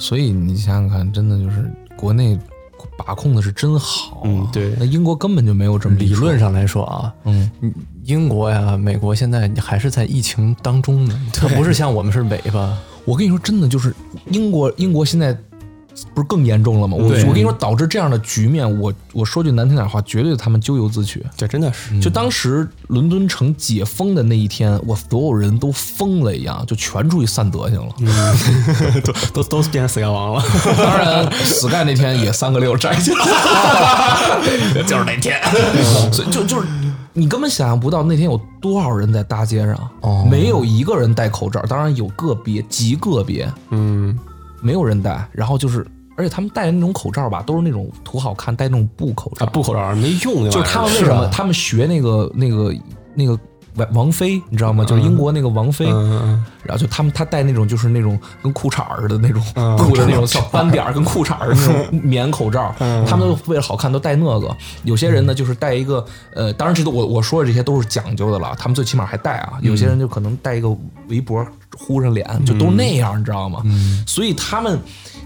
所以你想想看，真的就是国内把控的是真好。嗯，对。那英国根本就没有这么理论上来说啊，嗯，英国呀、美国现在还是在疫情当中呢，它不是像我们是尾巴。我跟你说，真的就是英国，英国现在。不是更严重了吗？我我跟你说，导致这样的局面，我我说句难听点话，绝对他们咎由自取。这真的是，就当时伦敦城解封的那一天，我所有人都疯了一样，就全出去散德行了，都都都变成死干王了。当然，死干那天也三个六摘下了，就是那天。所以就就是你根本想象不到那天有多少人在大街上，没有一个人戴口罩，当然有个别极个别，嗯。没有人戴，然后就是，而且他们戴的那种口罩吧，都是那种图好看，戴那种布口罩，布口罩没用。就是他们为什么？他们学那个那个那个王王菲，你知道吗？就是英国那个王菲，然后就他们他戴那种就是那种跟裤衩似的那种 布的那种小斑点，跟裤衩的那种棉口罩，他们都为了好看都戴那个。有些人呢就是戴一个，呃，当然这都我我说的这些都是讲究的了，他们最起码还戴啊。有些人就可能戴一个围脖。糊上脸就都那样，你知道吗？所以他们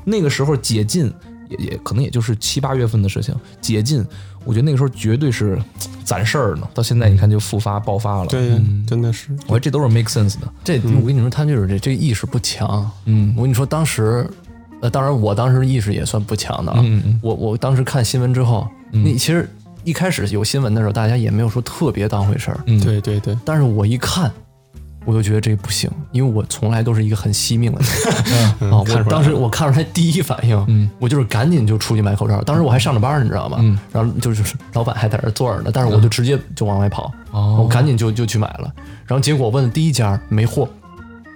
那个时候解禁也也可能也就是七八月份的事情。解禁，我觉得那个时候绝对是攒事儿呢。到现在你看就复发爆发了，对，真的是。我觉得这都是 make sense 的。这我跟你说，他就是这这意识不强。嗯，我跟你说，当时呃，当然我当时意识也算不强的啊。我我当时看新闻之后，那其实一开始有新闻的时候，大家也没有说特别当回事儿。嗯，对对对。但是我一看。我就觉得这不行，因为我从来都是一个很惜命的人啊！我当时我看出来第一反应，我就是赶紧就出去买口罩。当时我还上着班，你知道吗？然后就是老板还在这坐着呢，但是我就直接就往外跑，我赶紧就就去买了。然后结果问第一家没货，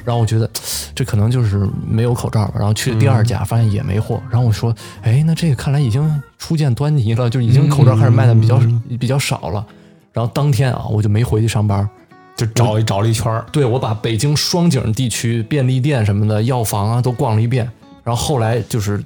然后我觉得这可能就是没有口罩吧。然后去第二家发现也没货，然后我说：“哎，那这个看来已经初见端倪了，就已经口罩开始卖的比较比较少了。”然后当天啊，我就没回去上班。就找一找了一圈儿，对我把北京双井地区便利店什么的药房啊都逛了一遍，然后后来就是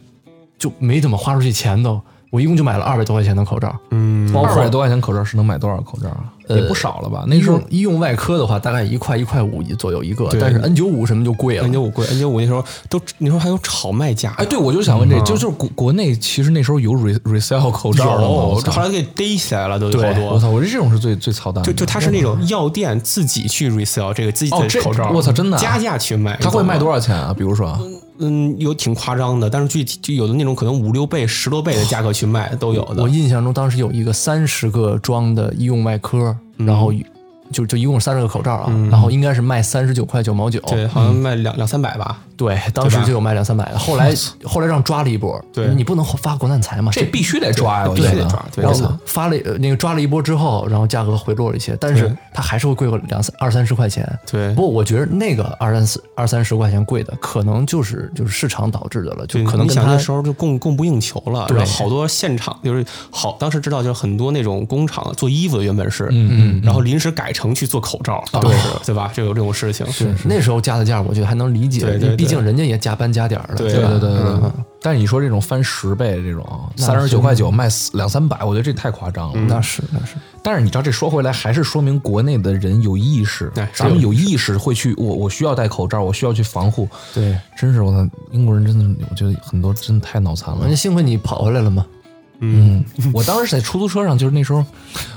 就没怎么花出去钱都，我一共就买了二百多块钱的口罩，嗯，二百多块钱口罩是能买多少口罩啊？也不少了吧？那时候医用外科的话，大概一块一块五左右一个，但是 N 九五什么就贵了 N。九五贵，N 九五那时候都那时候还有炒卖价，哎，对，我就想问这，嗯就就是国国内其实那时候有 re resell 口罩后来给逮起来了，都有好多。我操，我觉得这种是最最操蛋的。就就它是那种药店自己去 resell 这个自己的口罩，我操真的啊加价去卖。他会卖多少？少钱啊？比如说，嗯，有挺夸张的，但是具体就有的那种可能五六倍、十多倍的价格去卖都有的。我印象中当时有一个三十个装的医用外科，然后就就一共三十个口罩啊，然后应该是卖三十九块九毛九。对，好像卖两两三百吧。对，当时就有卖两三百的，后来 后来让抓了一波，对你不能发国难财嘛，这必须得抓呀！必须得抓。对然后发了呃那个抓了一波之后，然后价格回落了一些，但是对它还是会贵个两三二三十块钱。对不过我觉得那个二三四二三十块钱贵的，可能就是就是市场导致的了，就，可能跟它你想那时候就供供不应求了，对然后好多现场就是好，当时知道就是很多那种工厂做衣服的原本是，嗯嗯然后临时改成去做口罩，当时对吧？就有这种事情，是那时候加的价，我觉得还能理解，对对对毕竟人家也加班加点儿的，对吧？对对对对嗯。但是你说这种翻十倍这种三十九块九卖两三百，我觉得这太夸张了。那是那是，但是你知道，这说回来还是说明国内的人有意识哎，咱们有意识会去，我我需要戴口罩，我需要去防护。对，真是我操，英国人真的，我觉得很多真的太脑残了人家。幸亏你跑回来了嘛，嗯，我当时在出租车上，就是那时候，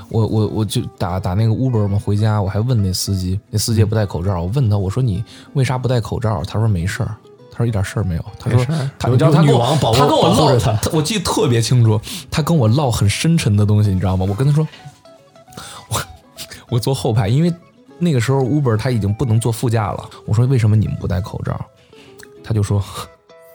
我我我就打打那个 Uber 嘛，回家我还问那司机，那司机也不戴口罩，我问他，我说你为啥不戴口罩？他说没事儿。他说一点事儿没有。他说他，有你知道他跟我女王保护他跟我唠我记得特别清楚，他跟我唠很深沉的东西，你知道吗？我跟他说，我我坐后排，因为那个时候 Uber 他已经不能坐副驾了。我说为什么你们不戴口罩？他就说，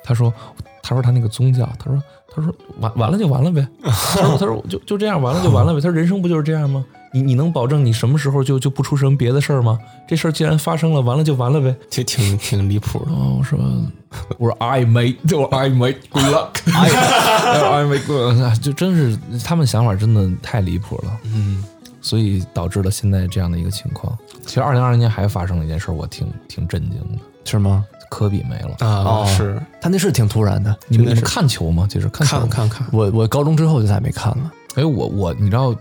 他说他说他那个宗教，他说他说完完了就完了呗。他说他说就就这样完了就完了呗。他说人生不就是这样吗？你你能保证你什么时候就就不出什么别的事儿吗？这事儿既然发生了，完了就完了呗。其实挺 挺离谱的。哦，我说 我说 I made，我 I made good luck，I I mate good，luck 就真是他们想法真的太离谱了，嗯，所以导致了现在这样的一个情况。其实二零二零年还发生了一件事，我挺挺震惊的，是吗？科比没了。啊，是他那是挺突然的，你们看球吗？就是看球看看看，我我高中之后就再也没看了。哎，我我你知道我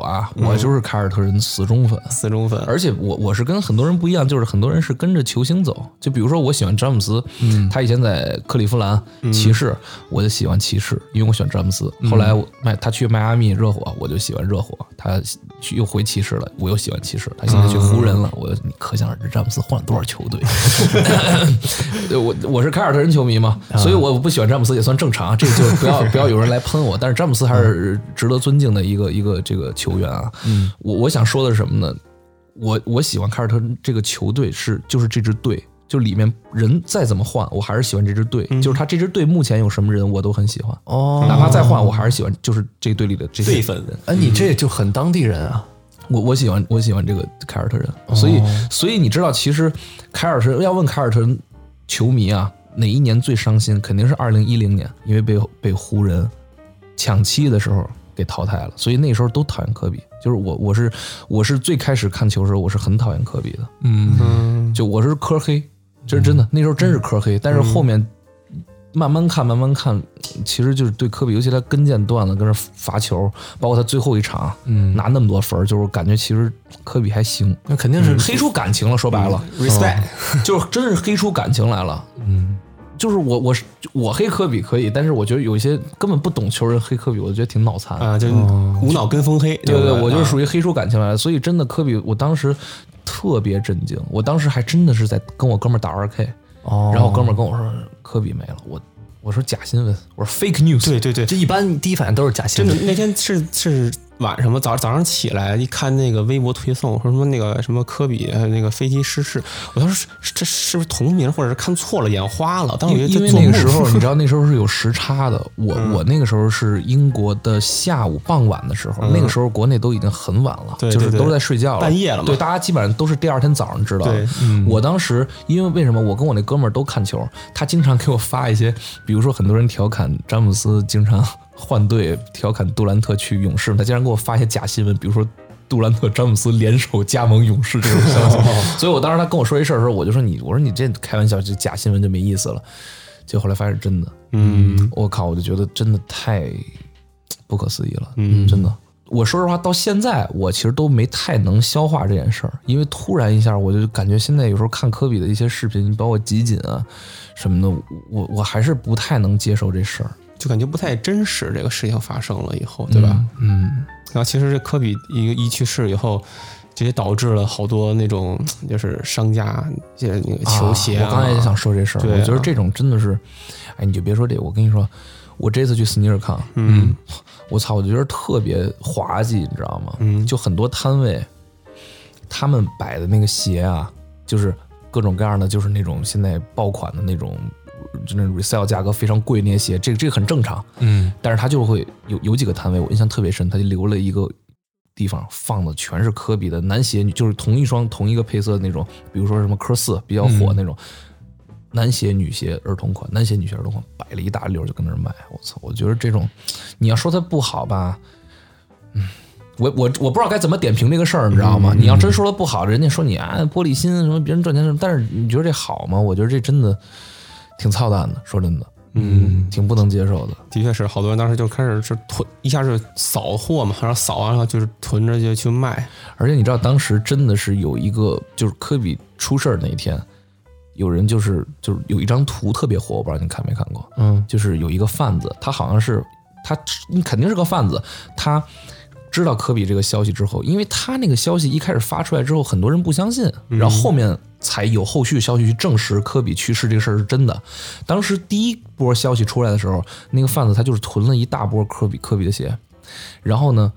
啊，我就是凯尔特人死忠粉。死忠粉，而且我我是跟很多人不一样，就是很多人是跟着球星走。就比如说，我喜欢詹姆斯，他以前在克利夫兰骑士，我就喜欢骑士，因为我喜欢詹姆斯。后来我迈他去迈阿密热火，我就喜欢热火。他去又回骑士了，我又喜欢骑士。他现在去湖人了，我你可想而知詹姆斯换了多少球队。对我我是凯尔特人球迷嘛，所以我不喜欢詹姆斯也算正常，这个就不要不要有人来喷我。但是詹姆斯还是值得尊敬的一个一个这个球员啊。嗯，我我想说的是什么呢？我我喜欢凯尔特人这个球队是就是这支队，就里面人再怎么换，我还是喜欢这支队。就是他这支队目前有什么人我都很喜欢，哦哪怕再换我还是喜欢，就是这队里的这些对粉人。哎，你这就很当地人啊。我我喜欢我喜欢这个凯尔特人，所以所以你知道，其实凯尔特人要问凯尔特人球迷啊，哪一年最伤心？肯定是二零一零年，因为被被湖人抢七的时候给淘汰了，所以那时候都讨厌科比。就是我我是我是最开始看球的时候，我是很讨厌科比的，嗯，嗯，就我是科黑，这是真的，那时候真是科黑。但是后面慢慢看，慢慢看，其实就是对科比，尤其他跟腱断了，跟那罚球，包括他最后一场，嗯，拿那么多分儿，就是感觉其实科比还行，那肯定是黑出感情了。说白了，respect，就是真是黑出感情来了。嗯，就是我我是我黑科比可以，但是我觉得有一些根本不懂球人黑科比，我觉得挺脑残。啊，就无脑跟风黑，对对，我就是啊。属于黑出感情来了，所以真的科比，我当时特别震惊，我当时还真的是在跟我哥们儿打二 K，哦。然后哥们儿跟我说科比没了，我我说假新闻，我说 fake news，对对对，这一般第一反应都是假新闻。真的那天是是晚上吧，早早上起来一看那个微博推送，说什么那个什么科比呃那个飞机失事，我当时是这是不是同名，或者是看错了，眼花了？当时因因为那个时候，你知道那时候是有时差的。我我那个时候是英国的下午傍晚的时候，那个时候国内都已经很晚了，就是都是在睡觉了，半夜了嘛对，大家基本上都是第二天早上知道。我当时因为为什么我跟我那哥们儿都看球，他经常给我发一些，比如说很多人调侃詹姆斯经常换队，调侃杜兰特去勇士，他竟然给我发一些假新闻，比如说。杜兰特、詹姆斯联手加盟勇士这种消息，所以我当时他跟我说这事儿的时候，我就说你，我说你这开玩笑，这假新闻就没意思了。结果后来发现是真的，嗯我靠，我就觉得真的太不可思议了，嗯，真的。我说实话，到现在我其实都没太能消化这件事儿，因为突然一下，我就感觉现在有时候看科比的一些视频，包括集锦啊什么的，我我还是不太能接受这事儿。就感觉不太真实。这个事情发生了以后，对吧？嗯，然后其实这科比一个一去世以后，这也导致了好多那种就是商家这那个球鞋、啊我刚才也想说这事儿，我觉得这种真的是，哎，你就别说这个，我跟你说，我这次去斯尼尔康，嗯我操，我就觉得特别滑稽，你知道吗？嗯就很多摊位，他们摆的那个鞋啊，就是各种各样的，就是那种现在爆款的那种，就那种 resale 价格非常贵那些鞋，这个这个很正常。嗯，但是他就会有有几个摊位，我印象特别深，他就留了一个地方放的全是科比的男鞋，就是同一双同一个配色的那种，比如说什么科四比较火那种。男鞋、女鞋、儿童款，男鞋、女鞋、儿童款，摆了一大溜儿就跟那儿卖。我操！我觉得这种，你要说它不好吧，嗯，我我我不知道该怎么点评这个事儿，你知道吗？你要真说它不好，人家说你啊玻璃心什么，别人赚钱什么，但是你觉得这好吗？我觉得这真的挺操蛋的，说真的，嗯，挺不能接受的。的确是，好多人当时就开始是囤，一下就扫货嘛，然后扫完了就是囤着就去卖。而且你知道，当时真的是有一个，就是科比出事儿那一天，有人就是就是有一张图特别火，我不知道你看没看过，嗯，就是有一个贩子，他好像是他，你肯定是个贩子，他知道科比这个消息之后，因为他那个消息一开始发出来之后，很多人不相信，然后后面才有后续消息去证实科比去世这个事儿是真的。当时第一波消息出来的时候，那个贩子他就是囤了一大波科比科比的鞋，然后呢。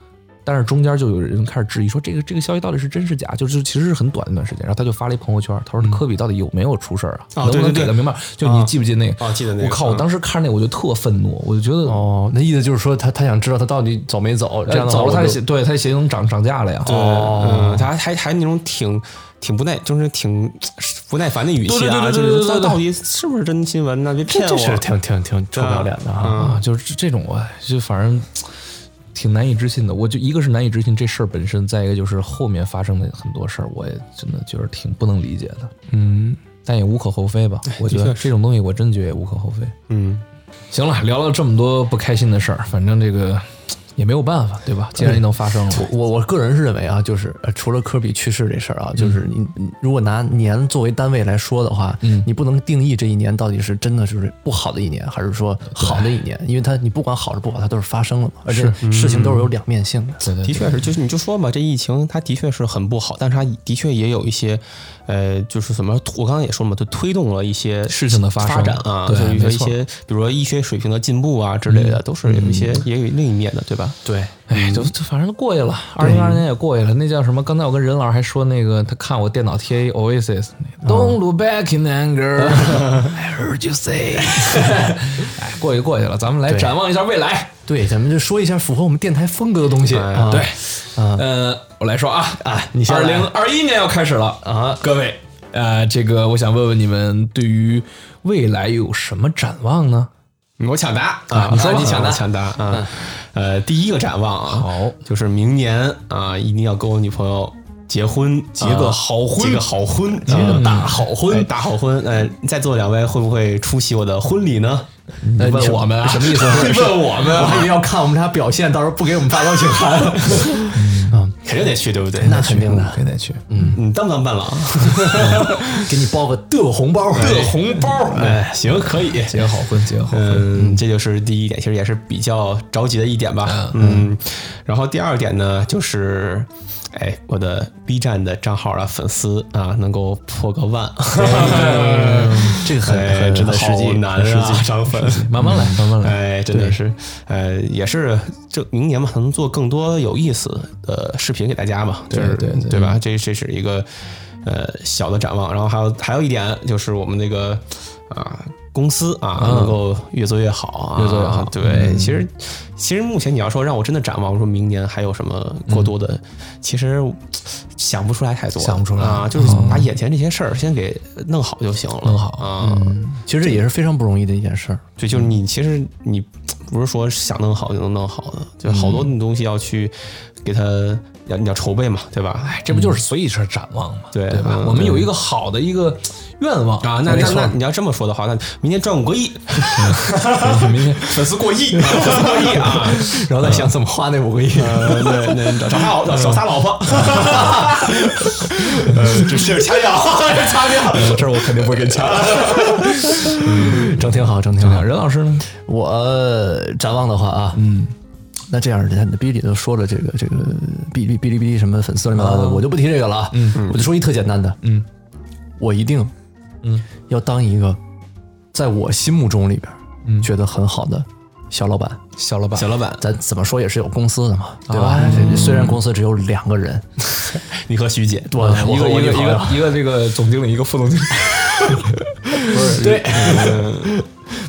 但是中间就有人开始质疑说，这个这个消息到底是真是假？就是其实是很短的一段时间，然后他就发了一朋友圈，他说科比到底有没有出事儿啊？能不能给他明白？就你记不记得那个？啊记得那个我靠！我嗯当时看那个我就特愤怒，我就觉得哦，那意思就是说他他想知道他到底走没走，这样的走了，他鞋对他的鞋能涨涨价了呀。哦嗯，他还还还那种挺挺不耐，就是挺不耐烦的语气啊，对对对对就是对对对那到底是不是真新闻呢？别骗我！这这是挺挺挺臭不要脸的啊！啊，就是这种，我就反正挺难以置信的。我就一个是难以置信这事儿本身，再一个就是后面发生的很多事儿，我也真的就是挺不能理解的。嗯，但也无可厚非吧。我觉得这种东西，我真觉得也无可厚非。嗯，行了，聊了这么多不开心的事儿，反正这个也没有办法，对吧？既然已经发生了，我我个人是认为啊，就是呃除了科比去世这事儿啊，就是你你如果拿年作为单位来说的话，嗯。你不能定义这一年到底是真的就是不好的一年，还是说好的一年，因为它你不管好是不好，它都是发生了嘛，而且。事情都是有两面性的。对对的确是，就是你就说嘛，这疫情它的确是很不好，但是它的确也有一些，呃，就是怎么，我刚刚也说了嘛，就推动了一些事情的发展啊，对就是一些一些，比如说医学水平的进步啊之类的，都是有一些也有另一面的，对吧？对，哎，就就反正都过去了，二零二年也过去了。那叫什么？刚才我跟任老师还说那个，他看我电脑贴 Oasis，Don't look back in anger, I heard you say。哎，过去过去了，咱们来展望一下未来。对，咱们就说一下符合我们电台风格的东西。对，呃，我来说啊啊你先来二零二一年要开始了啊，各位，呃，这个我想问问你们，对于未来有什么展望呢？我抢答啊你说你抢答，抢答啊！呃，第一个展望啊，好就是明年啊，一定要跟我女朋友结婚，结个好婚结个好婚，结个大好婚，大好婚。呃，在座两位会不会出席我的婚礼呢？你问我们啊？什么意思？问我们我还以为要看我们俩表现，到时候不给我们发邀请函。肯定得去，对不对？那肯定的，肯定得去。嗯，你当不当伴郎？给你包个的红包，的红包，哎，行，可以。结个好婚，结个好婚。嗯，这就是第一点，其实也是比较着急的一点吧。嗯，然后第二点呢，就是，哎，我的 B 站的账号啊，粉丝啊，能够破个万，这个很哎，很真的很实际，实际啊，涨粉。慢慢来，慢慢来。哎，真的是，呃，也是这明年嘛，能做更多有意思的视频给大家嘛，就是对对对吧？这这是一个呃小的展望，然后还有还有一点就是我们那个啊、公司啊能够越做越好啊，越做越好。对，其实其实目前你要说让我真的展望说明年还有什么过多的，其实想不出来太多，想不出来。啊，就是把眼前这些事儿先给弄好就行了，弄好。啊。其实这也是非常不容易的一件事儿。对，就是你其实你不是说想弄好就能弄好的，就好多东西要去给它要你要筹备嘛，对吧？哎，这不就是所以是展望嘛，对对吧？嗯我们有一个好的一个愿望啊，那那那你要这么说的话，那明天赚五个亿，明天粉丝过亿，粉丝过亿啊！然后再想怎么花那五个亿。呃，对，那找仨老找仨老婆，呃，这是掐掉，掐掉。这我肯定不会跟抢。整挺好，整挺好。任老师呢？我呃展望的话啊，嗯，那这样，人家哔哩里都说了这个这个哔哩哔哩哔哩什么粉丝乱七八糟的，我就不提这个了啊，嗯，我就说一特简单的，嗯，我一定，嗯，要当一个在我心目中里边，嗯，觉得很好的小老板。小老板，小老板，咱怎么说也是有公司的嘛，对吧？这虽然公司只有两个人，你和徐姐，我我和一个一个一个这个总经理，一个副总经理，不是对，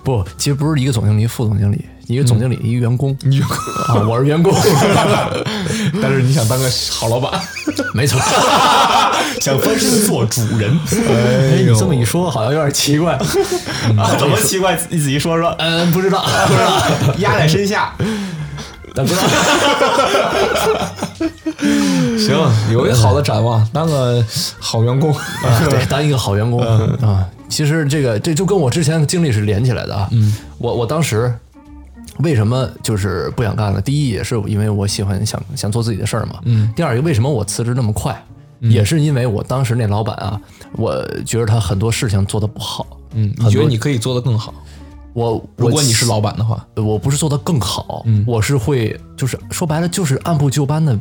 不，其实不是一个总经理、副总经理，一个总经理、一个员工。你啊，我是员工 但是你想当个好老板，没错。想翻身做主人，哎，你这么一说，好像有点奇怪。啊怎么奇怪？你仔细说说。嗯，不知道，不知道，压在身下，但不知道。行，有一个好的展望，当个好员工。啊对，当一个好员工啊。其实这个这就跟我之前的经历是连起来的啊。嗯，我我当时为什么就是不想干了？第一也是因为我喜欢想想做自己的事儿嘛。嗯。第二一个为什么我辞职那么快？也是因为我当时那老板啊，我觉得他很多事情做的不好。嗯，你觉得你可以做得更好？我如果你是老板的话，我不是做得更好，我是会就是说白了就是按部就班的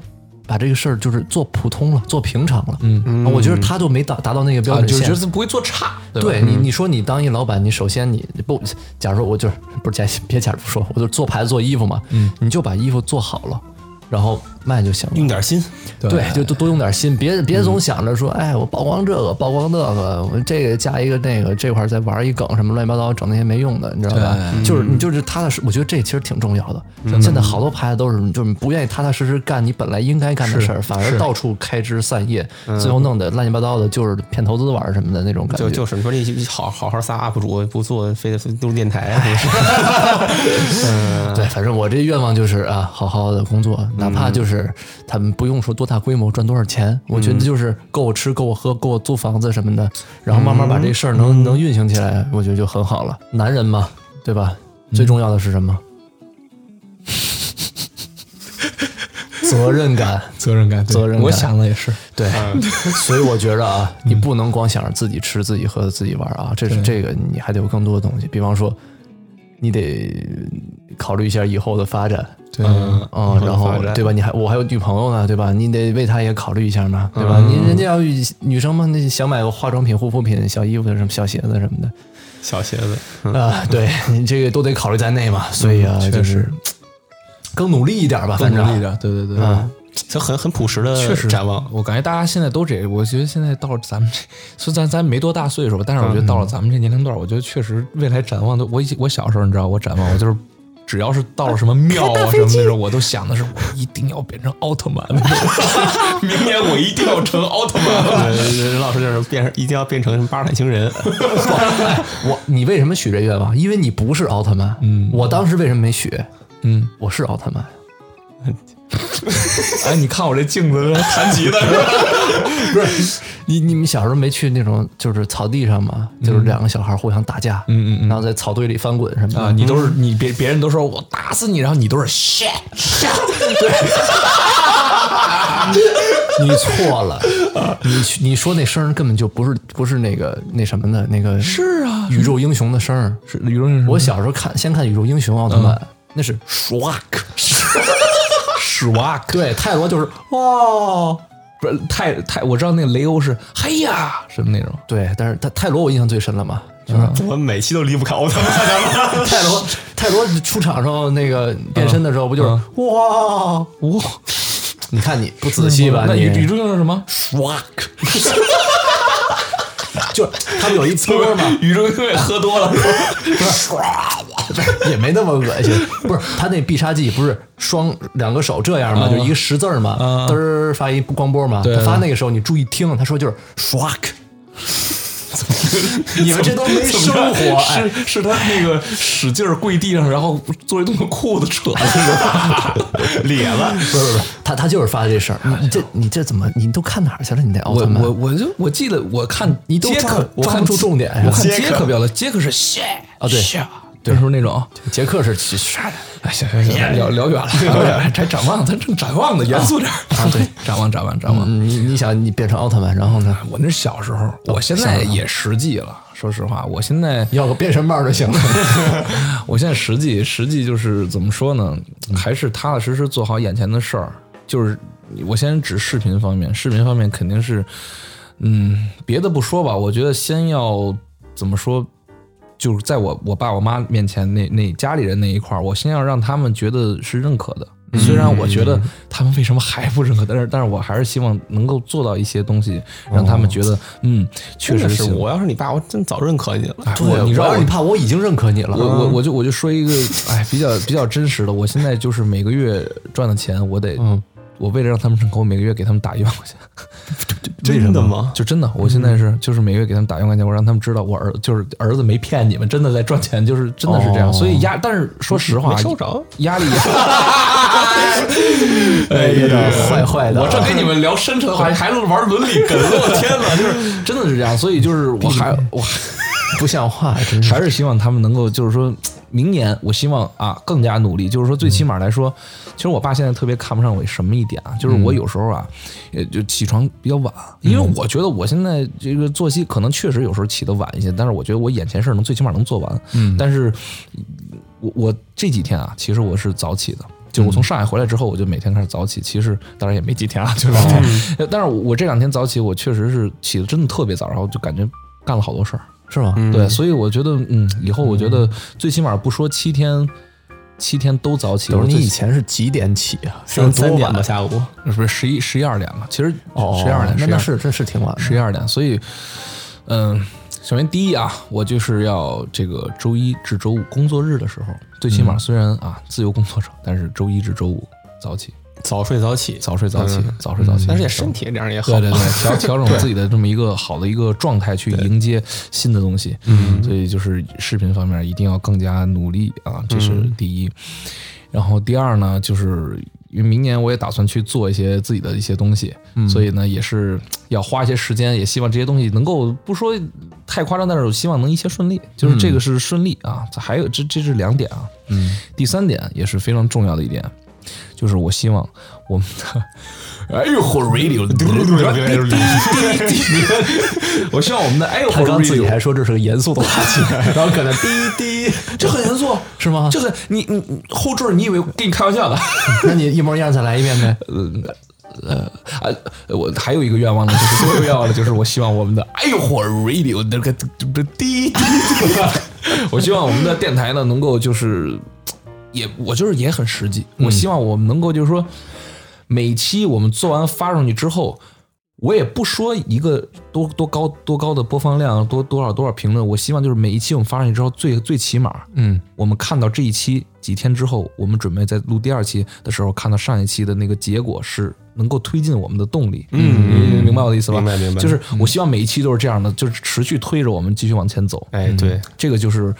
把这个事儿就是做普通了，做平常了。嗯，我觉得他就没达达到那个标啊，准线。就是觉得不会做差，对？对你，你说你当一老板，你首先你不，假如说我就是不是假别假如说，我就做牌子做衣服嘛，嗯，你就把衣服做好了，然后卖就行了。用点心，对，就多多用点心，别别总想着说，哎，我曝光这个，曝光那个，我这个加一个那个，这块再玩一梗什么乱七八糟，整那些没用的，你知道吧？就是你就是踏踏实，我觉得这其实挺重要的。现在好多牌子都是就是不愿意踏踏实实干你本来应该干的事儿，反而到处开枝散叶，最后弄得乱七八糟的，就是骗投资玩什么的那种感觉。就就是你说这好好好仨 UP 主不做，非得录电台啊？对，反正我这愿望就是啊，好好的工作，哪怕就是他们不用说多大规模赚多少钱，我觉得就是够我吃、够我喝、够我租房子什么的，然后慢慢把这事儿能、能运行起来，我觉得就很好了。男人嘛，对吧？最重要的是什么？责任感。责任感，责任感。我想的也是，对，所以我觉着啊，你不能光想着自己吃、自己喝、自己玩啊，这是这个你还得有更多的东西，比方说，你得考虑一下以后的发展。对，嗯，然后对吧？你还我还有女朋友呢，对吧？你得为她也考虑一下嘛，对吧？你人家要女生嘛，那想买个化妆品、护肤品、小衣服、什么小鞋子什么的小鞋子，啊，对 你这个都得考虑在内嘛。所以啊，就是更努力一点吧，反正更努力点，对对对，啊，这很很朴实的确实展望。我感觉大家现在都这，我觉得现在到了咱们这，虽然咱咱没多大岁数吧，但是我觉得到了咱们这年龄段，我觉得确实未来展望都，我我小时候你知道，我展望我就是。只要是到了什么庙啊什么那种，我都想的是我一定要变成奥特曼，明年我一定要成奥特曼。呃任老师就是变成一定要变成巴尔坦星人，我你为什么许这愿望？因为你不是奥特曼。嗯，我当时为什么没许？嗯，我是奥特曼。哎，你看我这镜子弹吉他，不是你你们小时候没去那种就是草地上吗？就是两个小孩互相打架，嗯嗯然后在草堆里翻滚什么的。啊，你都是你别别人都说我打死你，然后你都是 shit shit，你错了，你你说那声根本就不是不是那个那什么的那个是啊，宇宙英雄的声。是宇宙英雄我小时候看先看宇宙英雄奥特曼，那是 Shrek，史瓦克，对，泰罗就是哇，不是泰泰，我知道那个雷欧是嘿呀什么那种，对，但是泰泰罗我印象最深了嘛，就是我每期都离不开奥特曼。泰罗泰罗出场时候那个变身的时候不就是哇哇，你看你不仔细吧？那宇宇宙英雄是什么？Shrek，就他们有一波嘛，宇宙英雄也喝多了，也没那么恶心。不是他那必杀技不是双两个手这样吗？就一个十字儿嘛，嘚儿发一光波嘛。他发那个时候你注意听，他说就是 Shrek，你们这都没生活，哎，是是他那个使劲儿跪地上，然后做一动作，裤子扯了，裂了，不是不是，他他就是发的这事儿。你这你这怎么你都看哪儿去了？你那奥特曼我我就我记得我看你都抓杰克，我看抓不住重点我看杰克杰克。比较的，杰克是 shit 啊对就是那种。杰克是啥的？哎，行行行，聊聊远了，聊远了，这展望，咱正展望呢，严肃点儿啊！对，展望，展望，展望。嗯，你你想你变成奥特曼，然后呢，我那是小时候，我现在也实际了。说实话，我现在要个变身棒就行了。我现在实际实际就是怎么说呢？还是踏踏实实做好眼前的事儿。就是我先指视频方面，视频方面肯定是，嗯，别的不说吧，我觉得先要怎么说，就是在我我爸我妈面前那那家里人那一块儿，我先要让他们觉得是认可的。虽然我觉得他们为什么还不认可，但是但是我还是希望能够做到一些东西，让他们觉得，嗯，确实是，行。我要是你爸，我真早认可你了。哎我你知道你爸，我已经认可你了。我我我就我就说一个，哎，比较比较真实的，我现在就是每个月赚的钱，我得，嗯我为了让他们认可，我每个月给他们打一万块钱，真的吗？就真的，我现在是就是每个月给他们打一万块钱，我让他们知道我儿就是儿子没骗你们，真的在赚钱，就是真的是这样，哦。所以压，但是说实话，没收着。压力，哎呀，坏坏的，我正跟你们聊深沉的话题，还玩伦理梗，我天哪，就是。真的是这样，所以就是我还我还。不像话，真是。还是希望他们能够，就是说，明年我希望啊更加努力。就是说，最起码来说，其实我爸现在特别看不上我什么一点啊，就是我有时候啊，也就起床比较晚，因为我觉得我现在这个作息可能确实有时候起得晚一些，但是我觉得我眼前事儿能最起码能做完。嗯，但是我我这几天啊，其实我是早起的。就是我从上海回来之后，我就每天开始早起。其实当然也没几天啊，就是，但是我这两天早起，我确实是起的真的特别早，然后就感觉干了好多事儿。是吗？对，所以我觉得，嗯，以后我觉得最起码不说七天，七天都早起。你以前是几点起啊？三三点吧，下午。不是十一十一二点吧？其实哦，十一二点，那那是这是挺晚的。十一二点。所以，嗯，首先第一啊，我就是要这个周一至周五工作日的时候，最起码虽然啊自由工作者，但是周一至周五早起，早睡早起，早睡早起，早睡早起。但是也身体这样也好。对对对，调 调整自己的这么一个好的一个状态，去迎接新的东西。嗯，所以就是视频方面一定要更加努力啊，这是第一。然后第二呢，就是因为明年我也打算去做一些自己的一些东西，所以呢也是要花一些时间，也希望这些东西能够不说太夸张，但是我希望能一切顺利，就是这个是顺利啊。还有这这是两点啊，嗯，第三点也是非常重要的一点，就是我希望我们的。哎呦火 radio，我希望我们的哎呦火他刚自己 radio，还说这是个严肃的话题，然后搁那滴滴，这很严肃是吗？就是你你你后缀，你以为跟你开玩笑的？那你一模一样再来一遍呗。呃啊，我还有一个愿望呢，就是最后一个愿望呢，就是我希望我们的哎呦火 radio 那个这滴滴，我希望我们的电台呢能够就是也我就是也很实际，我希望我们能够就是说每期我们做完发上去之后。我也不说一个多多高多高的播放量，多多少多少评论。我希望就是每一期我们发上去之后，最最起码，嗯，我们看到这一期几天之后，我们准备在录第二期的时候，看到上一期的那个结果是能够推进我们的动力。嗯，明白我的意思吧？明白明白就是我希望每一期都是这样的，就是持续推着我们继续往前走。哎，对，这个就是，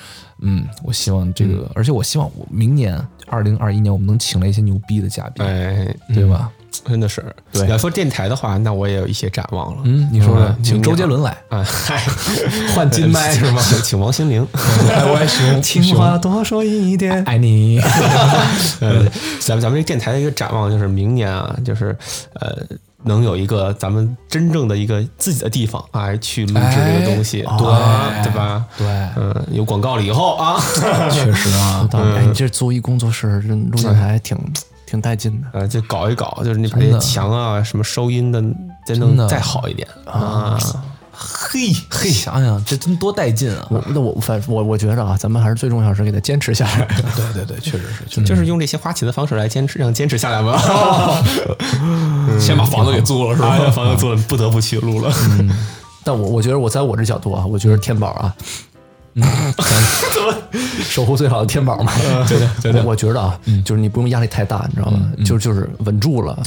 嗯，我希望这个，而且我希望我明年二零二一年我们能请来一些牛逼的嘉宾，哎，对吧？真的是。对你要说电台的话，那我也有一些展望了。嗯，你说说，嗯请周杰伦来。啊，嗨，换金麦是吗？请请王心凌。我也行，情话多说一点。爱你。呃，咱们咱们这电台的一个展望就是明年啊，就是呃，能有一个咱们真正的一个自己的地方啊，去录制这个东西，哎对哎对吧？对，嗯，有广告了以后啊，确实啊，你这租一工作室，这录电台挺挺带劲的。呃，就搞一搞，就是你把这些墙啊，什么收音的，再弄再好一点啊。嘿嘿，想想这真多带劲啊！我那我反我我觉着啊，咱们还是最重要是给他坚持下来。对对对，确实 是，就是用这些花钱的方式来坚持，让坚持下来吧。是 先把房子给租了是啊吧？房子租了，不得不去录了。但我我觉得我在我这角度啊，我觉得天宝啊，守护最好的天宝嘛，对对对我我觉得啊，就是你不用压力太大，你知道吗？就就是稳住了，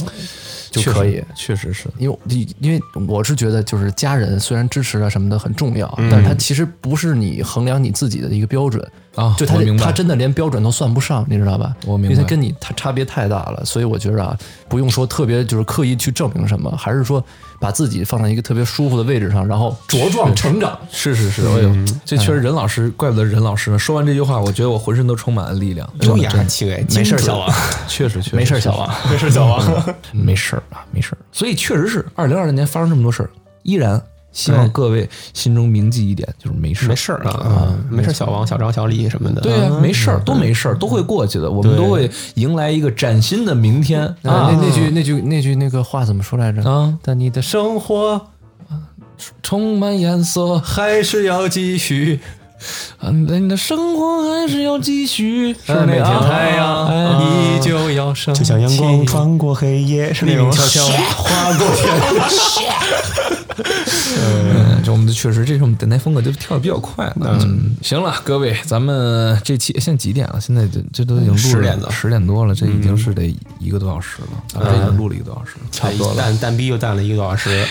就可以。确实是，因为因为我是觉得，就是家人虽然支持啊什么的很重要，嗯。但是他其实不是你衡量你自己的一个标准啊就他我明白他真的连标准都算不上，你知道吧？我明白因为他跟你他差别太大了，所以我觉得啊，不用说特别就是刻意去证明什么，还是说把自己放在一个特别舒服的位置上，然后茁壮成长。是是是，哎呦，这确实任老师，怪不得任老师呢。说完这句话，我觉得我浑身都充满了力量。优雅气概，没事小王，确实确实没事，小王。没事，小王。没事啊，没事。所以确实是，二零二零年发生这么多事儿，依然希望各位心中铭记一点，就是没事儿没事儿啊，没事儿，小王、小张、小李什么的。对呀、没事儿，都没事儿，都会过去的。我们都会迎来一个崭新的明天啊，啊！那那句那句那句那个话怎么说来着？啊，但你的生活充满颜色，还是要继续。嗯，你的生活还是要继续。是每天太阳哎依旧要升起，就像阳光穿过黑夜，是那种黎明悄悄 划过天。嗯，这我们的确实，这是我们电台风格就跳的比较快了。嗯，行了，各位，咱们这期现在几点了？现在这这都已经录10点了十点多了，这已经是得一个多小时了，咱们这已经录了一个多小时了。差不多了。蛋蛋逼又蛋了一个多小时，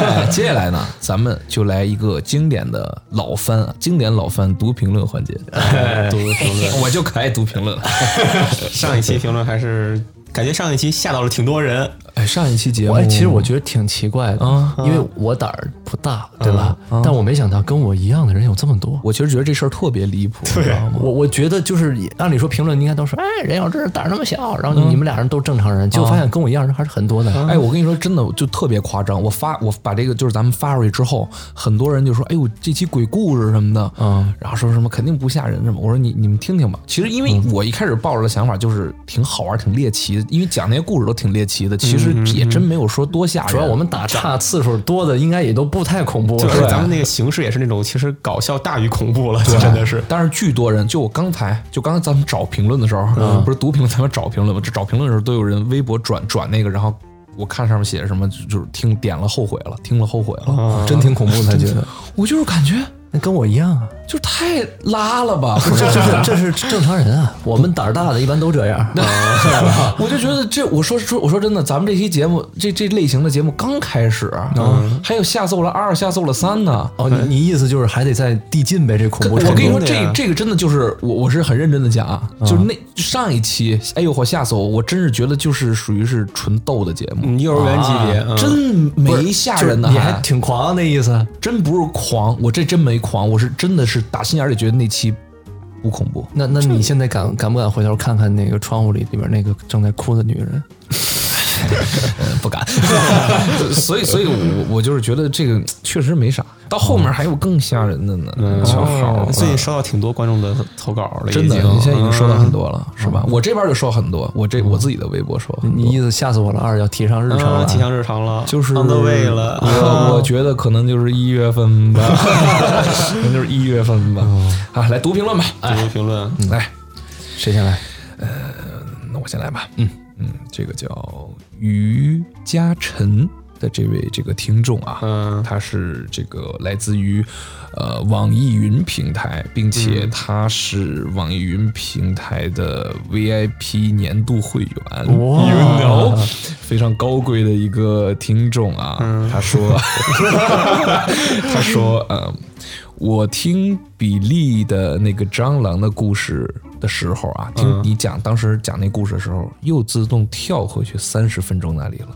哎接下来呢，咱们就来一个经典的老番啊，经典老番读评论环节。读评论。我就可爱读评论了。上一期评论还是感觉上一期吓到了挺多人，哎，上一期节目，哎其实我觉得挺奇怪的，嗯因为我胆儿不大，对吧？但我没想到跟我一样的人有这么多。我其实觉得这事儿特别离谱，你知道吗？我我觉得就是按理说评论应该都说，哎，任小志胆儿那么小，然后你们俩人都正常人，结果发现跟我一样人还是很多的。哎，我跟你说，真的就特别夸张。我发我把这个就是咱们发出去之后，很多人就说：“哎呦，这期鬼故事什么的，嗯，然后说什么肯定不吓人什么。”我说你你们听听吧。其实因为我一开始抱着的想法就是挺好玩、挺猎奇的，因为讲那些故事都挺猎奇的，其实也真没有说多吓人。主要我们打岔次数多的，应该也都不太恐怖。就是咱们那个形式也是那种其实搞笑大于恐怖了，真的是。但是巨多人，就我刚才就刚才咱们找评论的时候，不是读评论，咱们找评论吗？这找评论的时候都有人微博转转那个，然后我看上面写着什么，就就是听点了后悔了，听了后悔了。真挺恐怖的，他觉得我就是感觉那跟我一样啊，就太拉了吧，不这这是这是正常人啊，我们胆儿大的一般都这样。我就觉得这，我说说，我说真的，咱们这期节目，这这类型的节目刚开始，还有吓揍了二，吓揍了三呢。哦，你你意思就是还得再递进呗？这恐怖程度我跟你说，这这个真的就是我我是很认真的讲啊，就是那上一期，哎呦我吓死我，我真是觉得就是属于是纯逗的节目，嗯，幼儿园级别，嗯真没吓人的，你还挺狂啊那意思。真不是狂，我这真没狂，我是真的是打心眼里觉得那期不恐怖。那那你现在敢敢不敢回头看看那个窗户里里边那个正在哭的女人？不敢，所以所以我我就是觉得这个确实没啥，到后面还有更吓人的呢，小号哦最近收到挺多观众的投稿了，真的，你现在已经收到很多了，是吧？我这边就收很多，我这我自己的微博说。你意思吓死我了，二要提上日程了。啊提上日程了，就是 on the way 了。我我觉得可能就是一月份吧，可能就是一月份吧。啊，来读评论吧，读读评论，来，谁先来？呃那我先来吧。嗯嗯，这个叫于嘉晨的这位这个听众啊，嗯他是这个来自于呃网易云平台，并且他是网易云平台的 VIP 年度会员，哇 you know，非常高贵的一个听众啊。他说，他说，嗯。我听比利的那个蟑螂的故事的时候啊，听你讲当时讲那故事的时候，又自动跳回去三十分钟那里了，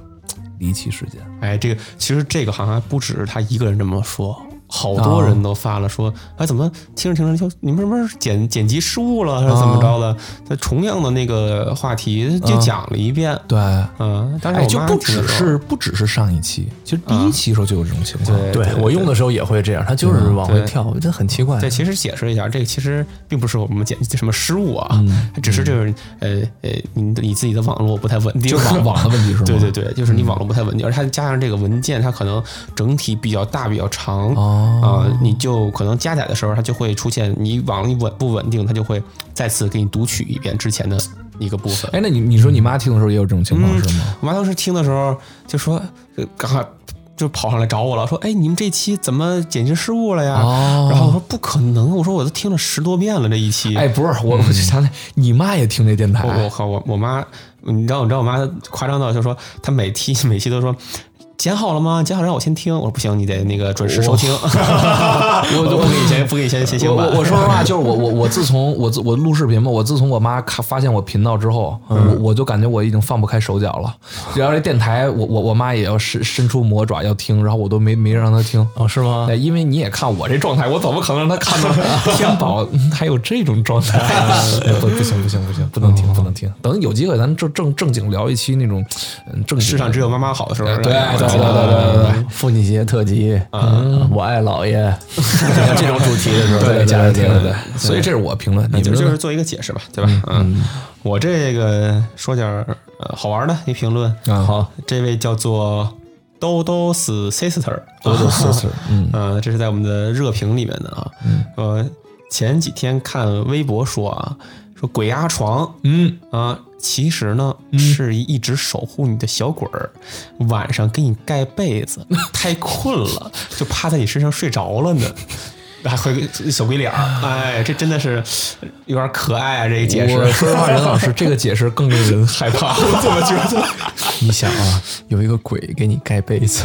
离奇事件。哎，这个其实这个好像还不只是他一个人这么说，好多人都发了说，哎，怎么听着听着就你们是不是剪剪辑失误了，还是怎么着的？他同样的那个话题就讲了一遍，对，嗯，但是就不只是不只是上一期，其实第一期的时候就有这种情况。对对我用的时候也会这样，他就是往回跳，这很奇怪。对，其实解释一下，这个其实并不是我们剪什么失误啊，它只是就是呃呃，你你自己的网络不太稳定，就 网网的问题是吗？对对对，就是你网络不太稳定，而且它加上这个文件，它可能整体比较大、比较长哦啊、你就可能加载的时候，它就会出现你网一稳不稳定，它就会再次给你读取一遍之前的一个部分。哎，那你你说你妈听的时候也有这种情况是吗？我妈当时听的时候就说，呃刚好就跑上来找我了，说：“哎，你们这期怎么剪辑失误了呀？”哦然后我说：“不可能，我说我都听了十多遍了这一期。”哎，不是我，我就想你妈也听这电台我我靠，我我妈，你知道你知道我妈夸张到就说她每期每期都说。剪好了吗？剪好让我先听。我说不行，你得那个准时收听。我都不给你先不给你先先听我。我我说实话，就是我我我自从我自我录视频嘛，我自从我妈看发现我频道之后，我我就感觉我已经放不开手脚了。然后这电台，我我我妈也要伸伸出魔爪要听，然后我都没没让她听。哦，是吗？对，因为你也看我这状态，我怎么可能让她看到天宝嗯还有这种状态？不不行不行不行，不能听不能听。等有机会咱正正正经聊一期那种嗯正世上只有妈妈好的时候。对对对对对对对。父亲节特辑，嗯，我爱姥爷，像 这种主题的时候，对，家人听对对，所以这是我评论，你就们就是做一个解释吧，对吧？嗯，我这个说点好玩的一评论。啊。好，这位叫做兜兜死 sister，多多 sister，嗯。呃，这是在我们的热评里面的啊。呃，前几天看微博说啊，说鬼压床。嗯，啊，其实呢是一直守护你的小鬼儿，晚上给你盖被子，太困了就趴在你身上睡着了呢。还会个小鬼脸儿，哎，这真的是有点可爱啊！这个解释，我说实话，任老师这个解释更令人 害怕。我怎么觉得？你想啊，有一个鬼给你盖被子，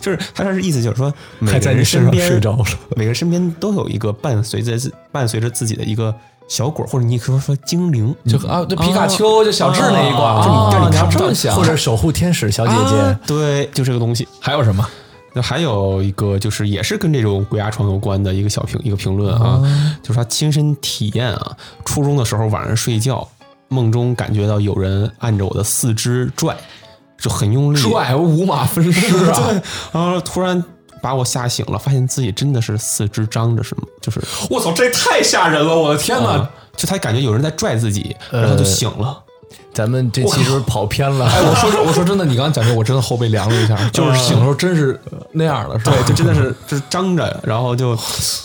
就是他这是意思就是说，每还个在你身上人身边睡着了，每个人身边都有一个伴随着自伴随着自己的一个小鬼儿，或者你可以说说精灵，就啊，这皮卡丘就小智那一挂，就你但你你要看不到这么想，或者守护天使小姐啊姐，对，就这个东西。还有什么？那还有一个就是也是跟这种鬼压床有关的一个小评一个评论啊，就是他亲身体验啊，初中的时候晚上睡觉，梦中感觉到有人按着我的四肢拽，就很用力，拽五马分尸啊！对，然后突然把我吓醒了，发现自己真的是四肢张着，是吗就是我操，这太吓人了！我的天哪！就他感觉有人在拽自己，然后就醒了。咱们这期是不是跑偏了？哎，我说，我说真的，你刚刚讲这，我真的后背凉了一下，就是醒的时候真是那样的，是吧？对，就真的是就是张着，然后就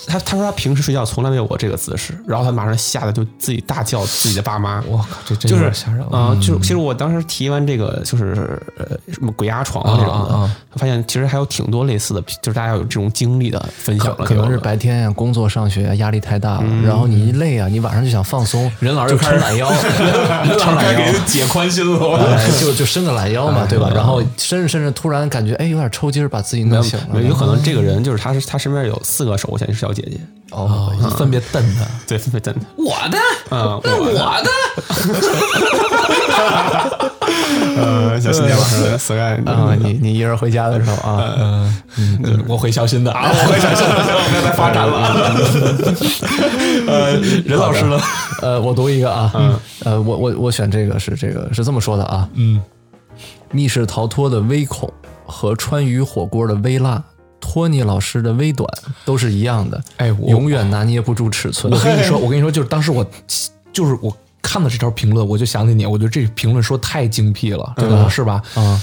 他他说他平时睡觉从来没有我这个姿势，然后他马上吓得就自己大叫自己的爸妈。我靠，这真就是吓人啊、就其实我当时提完这个，就是呃什么鬼压床啊这种的，发现其实还有挺多类似的，就是大家有这种经历的分享了，可能是白天呀，工作上学压力太大了，然后你一累啊，你晚上就想放松，就任老师就开始懒腰，任抻懒腰，解宽心了。哎，就就伸个懒腰嘛，对吧？然后伸着伸着，突然感觉哎有点抽筋儿，把自己弄醒了。有可能这个人就是他是他身边有四个手下是小姐姐，哦，分别瞪他，对，分别瞪他。我的，啊，那我的，呃，小心点晚上死干啊，你你一人回家的时候啊，嗯，我会小心的。啊，我会小心的，不要再发展了啊。呃，任老师呢？呃，我读一个啊，呃，我我我选这个是这个是这么说的啊，嗯，密室逃脱的微恐和川渝火锅的微辣，托尼老师的微短都是一样的，哎我永远拿捏不住尺寸。我跟你说，我跟你说，就是当时我就是我看到这条评论，我就想起你，我觉得这评论说太精辟了，对吧？是吧？啊，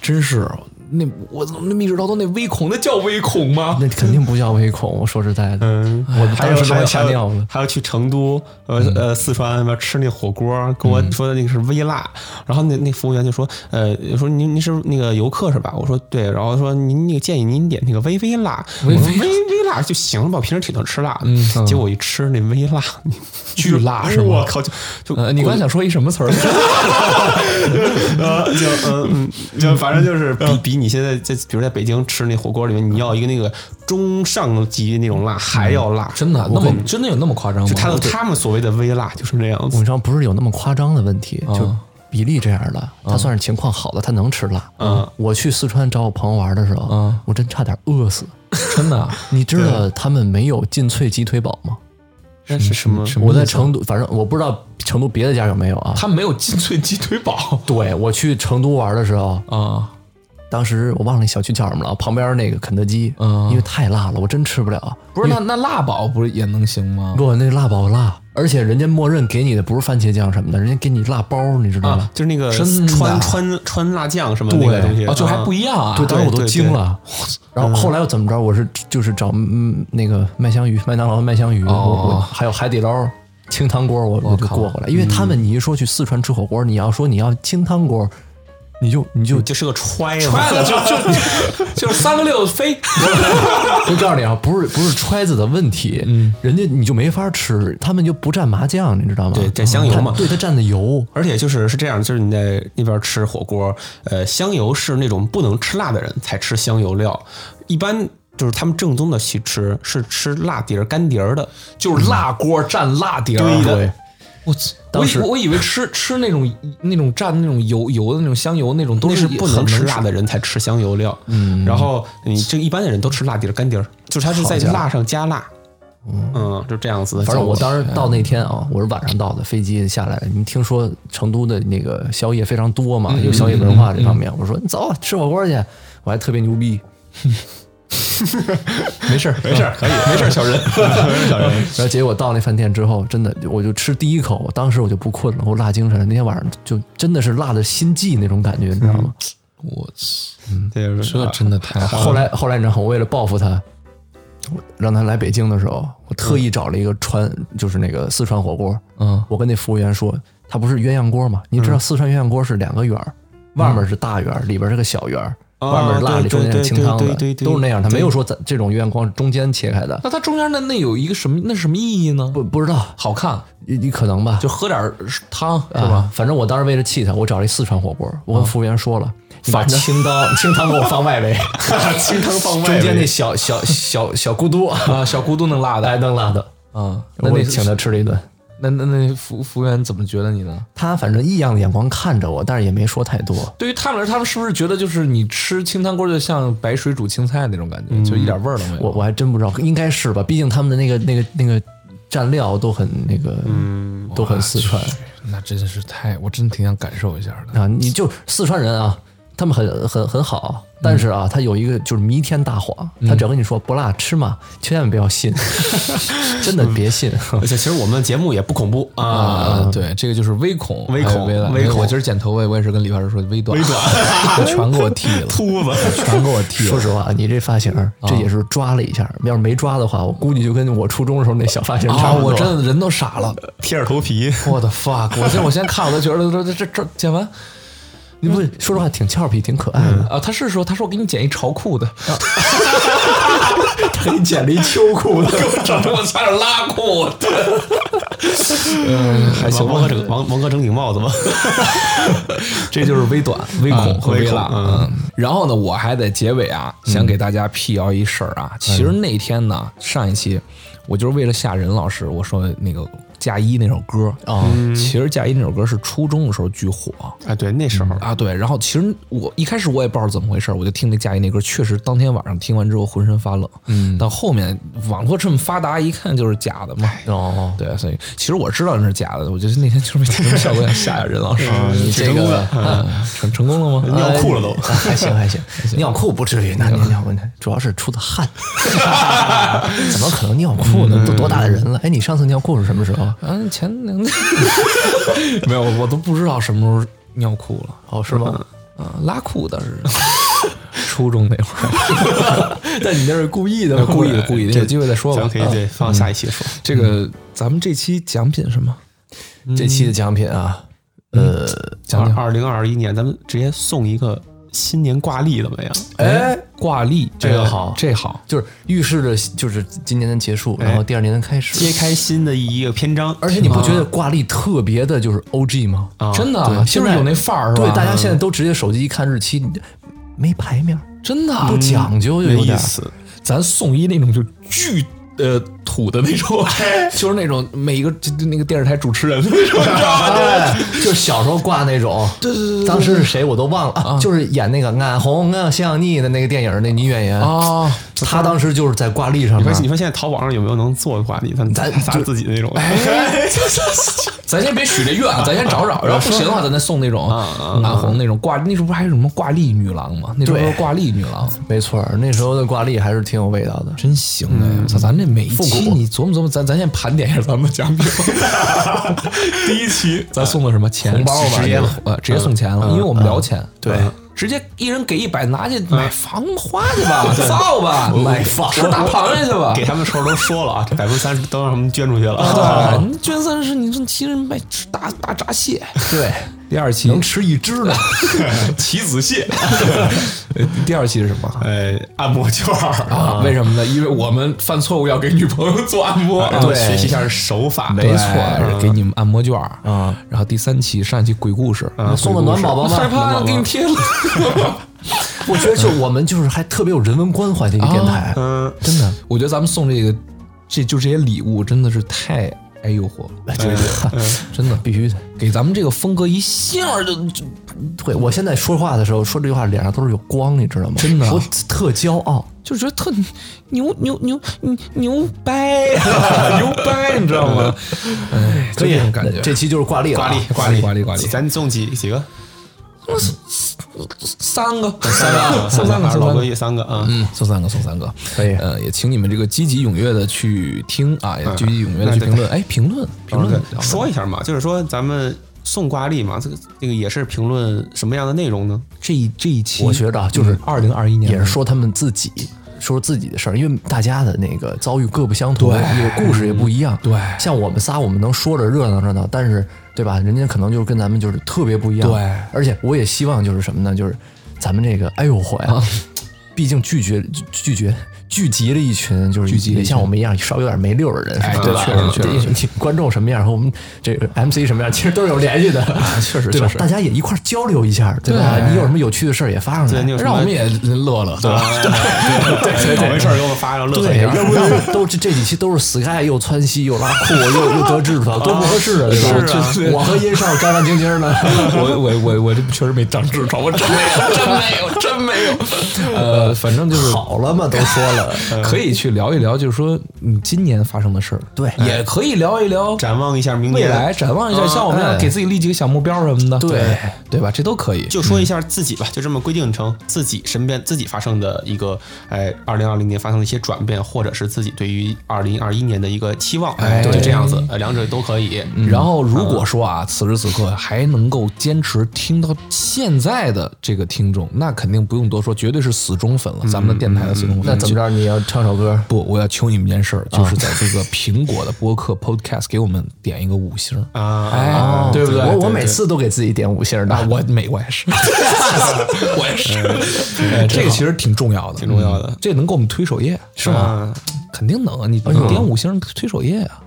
真是那我怎么那密室逃脱那微恐，那叫微恐吗？那肯定不叫微恐，我说实在的，嗯，我还有当时还有吓尿了。还要去成都，呃呃，四川那边吃那火锅，跟我说的那个是微辣，然后那那服务员就说，呃，说您您是那个游客是吧？我说对，然后说您那个建议您点那个微微辣，微微微辣就行了吧，我平时挺能吃辣的，结果我一吃那微辣，巨辣是吗我靠，就就呃，你刚才想说一什么词儿？呃，就嗯嗯，就反正就是比比你现在在比如在北京吃那火锅里面，你要一个那个中上级那种辣还要辣，真的那么真的有那么夸张吗？就他的他们所谓的微辣就是那样子我跟你。说，不是有那么夸张的问题，就啊比例这样的，他算是情况好的，他能吃辣。嗯，我去四川找我朋友玩的时候，嗯我真差点饿死。真的啊 你知道他们没有劲脆鸡腿堡吗？那是什么？我在成都，反正我不知道成都别的家有没有啊。他没有劲脆鸡腿堡 对我去成都玩的时候，啊，当时我忘了那小区叫什么了，旁边那个肯德基，嗯因为太辣了，我真吃不了。不是那那辣宝不是也能行吗？不，那辣宝辣，而且人家默认给你的不是番茄酱什么的，人家给你辣包，你知道吗？就是那个真的川川川辣酱什么那个东西，啊，就还不一样啊。对，当时我都惊了。然后后来又怎么着？我是就是找嗯那个麦香鱼，麦当劳的麦香鱼，我我还有海底捞清汤锅，我我就过过来。因为他们你一说去四川吃火锅，你要说你要清汤锅，你就你就就是个揣子，快了就就 就是三个六飞，我告诉你啊，不是不是揣子的问题，嗯，人家你就没法吃，他们就不蘸麻酱，你知道吗？对蘸香油嘛对，他蘸的油。而且就是是这样，就是你在那边吃火锅，呃，香油是那种不能吃辣的人才吃香油料，一般就是他们正宗的去吃是吃辣碟儿干碟儿的，就是辣锅蘸辣碟儿。对的对，我操我当时以我以为吃吃那种那种蘸那种油油的那种香油那种都都是不能吃辣的人才吃香油料。嗯，然后你这一般的人都吃辣碟儿干碟儿，就是他是在辣上加辣。嗯，就这样子的。反正我当时到那天啊，我是晚上到的，飞机下来，你听说成都的那个宵夜非常多嘛，有宵夜文化这方面，我说你走吃火锅去，我还特别牛逼。没事儿没事儿可以没事儿，小人 没事小人。然后结果到那饭店之后，真的我就吃第一口，当时我就不困了，我辣精神了。那天晚上就真的是辣的心悸那种感觉，你知道吗？我操，嗯这真的太好。后来后来你知道？我为了报复他，我让他来北京的时候，我特意找了一个川，就是那个四川火锅。嗯，我跟那服务员说，他不是鸳鸯锅吗？你知道四川鸳鸯锅是两个圆儿，外面是大圆儿，里边是个小圆外面是辣的，中间是清汤的都是那样。他没有说咱这种鸳鸯锅是中间切开的，那它中间那那有一个什么？那是什么意义呢？不不知道，好看，你你可能吧，就喝点汤是是吧？？反正我当时为了气他，我找了一四川火锅，我跟服务员说了，你把清汤 清汤给我放外围，清汤放外中间那小小小小咕嘟，啊，小咕嘟能辣的还，能辣的。啊。那那我请他吃了一顿，那那那服服务员怎么觉得你呢？他反正异样的眼光看着我，但是也没说太多。对于他们来说，他们是不是觉得就是你吃清汤锅就像白水煮青菜那种感觉，就一点味儿都没有？我我还真不知道，应该是吧？毕竟他们的那个那个那个蘸料都很那个，嗯，都很四川那真的是太，我真挺想感受一下的。啊。你就四川人啊，他们很很很好，但是啊，他有一个就是弥天大谎，他只要跟你说不辣吃嘛，千万不要信，真的别信。而且其实我们的节目也不恐怖啊，啊，对，这个就是微恐，微恐微恐我今儿剪头发，我也是跟理发师说微短，微短，全给我剃了，秃子。全给我剃了。说实话，你这发型这也是抓了一下，要是没抓的话，我估计就跟我初中的时候那小发型啊！差不多。我真的人都傻了，贴着头皮，我的 fuck！我现我现在看我都觉得这这这这剪完你不说实话挺俏皮，挺可爱的。啊，他是说他说我给你剪一潮裤的，他给你剪了一秋裤的，整的我差点拉裤。嗯，还行吧王王哥，整王王哥整顶帽子吧。这就是微短、微恐和微辣。嗯，然后呢，我还在结尾啊，想给大家辟谣一事儿啊。其实那天呢，上一期我就是为了吓人老师，我说那个嫁衣那首歌啊，其实嫁衣那首歌是初中的时候巨火。啊，对，那时候啊，对，然后其实我一开始我也不知道怎么回事，我就听那嫁衣那歌，确实当天晚上听完之后浑身发冷。嗯，但后面网络这么发达，一看就是假的嘛。哦，对，所以其实我知道那是假的，我觉得那天就是为节目效果想吓吓任老师。你这个嗯成成功了吗？尿裤了都呃还行还行，尿裤不至于，那你尿问题主要是出的汗，怎么可能尿裤呢？都多大的人了？哎，你上次尿裤是什么时候？嗯，前两天没有，我都不知道什么时候尿裤了。哦，是吗？啊，拉裤倒是 初中那会儿，但你那是故意的故意的，故意的。有机会再说吧咱们。可以对放下一期说。这个咱们这期奖品什么？这期的奖品啊，呃，讲讲二零二一年，咱们直接送一个新年挂历怎么样？哎，挂历这个好这好。就是预示着就是今年的结束，然后第二年的开始。揭开新的一个篇章，而且你不觉得挂历特别的就是 O G 吗？啊真的啊，对就是有那范儿是吧？对，大家现在都直接手机一看日期，你没牌面儿，真的啊不讲究有点儿。没意思。咱送一那种就巨呃土的那种，就是那种每一个就就那个电视台主持人的那种，知道吗？对，就是小时候挂那种，对对对，当时是谁我都忘了啊，就是演那个《俺红啊像你》的那个电影那女演员啊，她当时就是在挂历上面你说，你说现在淘宝上有没有能做挂历？咱咱咱自己那种，咱先别许这愿，咱先找找，然后不行的话，咱再送那种俺红那种挂，那时候不还有什么挂历女郎吗？那时候挂历女郎。没错，那时候的挂历还是挺有味道的。真行哎！操，咱这每一期你琢磨琢磨，咱咱先盘点一下咱们的奖品。第一期咱送的什么钱？红包吧直接呃直接送钱了，因为我们聊钱，对，直接一人给一百，拿去买房花去吧，造吧，买房吃大螃蟹去吧。给他们时候都说了啊，这百分之三十都让他们捐出去了。对，你捐三十，你这其实买吃大大闸蟹，对，第二期能吃一只呢。棋子蟹，呃 第二期是什么？呃，按摩券儿啊，为什么呢？因为我们犯错误要给女朋友做按摩，然后学习一下手法，没错，给你们按摩券儿啊。然后第三期上一期鬼故事，送的暖宝宝吗？害怕给你贴了。我觉得就我们就是还特别有人文关怀的一个电台，嗯，真的。我觉得咱们送这个，这就这些礼物真的是太挨诱惑了，对对，真的必须的，给咱们这个风格一下就就对。我现在说话的时候说这句话，脸上都是有光，你知道吗？真的我特骄傲，就觉得特 牛牛牛牛掰牛掰，你知道吗？哎，可以感觉。这期就是挂历了啊，挂历挂历挂历挂历咱中几几个？三个，三个，送 三个，送三个，老规矩，三个啊。嗯，送三个，送三个，可以。呃，也请你们这个积极踊跃的去听啊，也积极踊跃的去评论。哎，评论，评论，说一下嘛，就是说咱们送挂历嘛，这个这个也是评论什么样的内容呢？这一这一期，我觉得啊，就是二零二一年。也是说他们自己。说自己的事儿，因为大家的那个遭遇各不相同，也故事也不一样。对，像我们仨，我们能说着热闹热闹，但是对吧？人家可能就是跟咱们就是特别不一样。对，而且我也希望就是什么呢？就是咱们这个哎呦火呀，毕竟拒绝拒绝。聚集了一群，就是聚集像我们一样稍微有点没溜的人，哎，对吧？确实确实，观众什么样和我们这个 MC 什么样，其实都是有联系的，确实对吧？大家也一块交流一下，对吧？你有什么有趣的事儿也发上来，让我们也乐乐，对吧？对对对，没事给我们发上乐对，要不然都这这几期都是 Sky 又窜稀又拉裤又又得痔疮，多不合适啊，对吧？我和殷少干干净净的，我我我我这确实没长痔疮，我真没有，真没有，真没有。呃，反正就是好了嘛，都说了，可以去聊一聊，就是说你今年发生的事儿，对，也可以聊一聊，展望一下明未来，展望一下，像我们要给自己立几个小目标什么的，对对吧？这都可以，就说一下自己吧，就这么规定成自己身边自己发生的一个，哎，二零二零年发生的一些转变，或者是自己对于二零二一年的一个期望，哎，就这样子，两者都可以。然后如果说啊，此时此刻还能够坚持听到现在的这个听众，那肯定不用多说，绝对是死忠粉了，咱们的电台的死忠粉。那怎么着？你要唱首歌？不，我要求你们一件事儿，就是在这个苹果的播客 Podcast 给我们点一个五星啊，哎，对不对？我我每次都给自己点五星的，我每 我也是，我也是，这个其实挺重要的，挺重要的，这能给我们推首页是吗？肯定能啊，你你点五星推首页啊。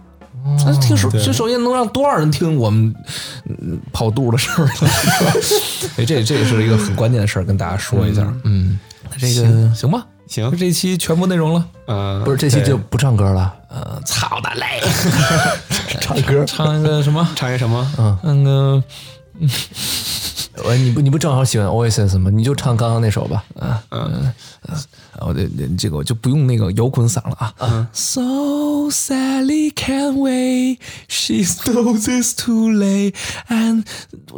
那听首这首页能让多少人听我们跑肚的事儿？哎，这这也是一个很关键的事儿，跟大家说一下。嗯，这个行吧。行，这期全部内容了。呃，不是这期就不唱歌了。呃，操的嘞！唱歌，唱一个什么？唱一个什么？嗯，那个，我你不你不正好喜欢 Oasis 吗？你就唱刚刚那首吧。啊嗯嗯，我这这个我就不用那个摇滚嗓了啊。嗯 So Sally can't wait, she knows it's too late, and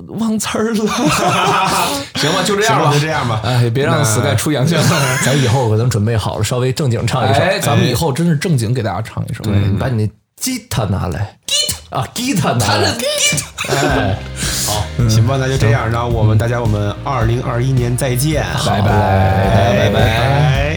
忘词儿了。行吧，就这样吧，就这样吧。哎，别让 Sky 出洋相。咱以后可能准备好了，稍微正经唱一首。哎，咱们以后真是正经给大家唱一首。对，你把你那吉他拿来。吉他啊，吉他拿来。哎，好，行吧，那就这样。然后我们大家，我们二零二一年再见，拜拜，拜拜。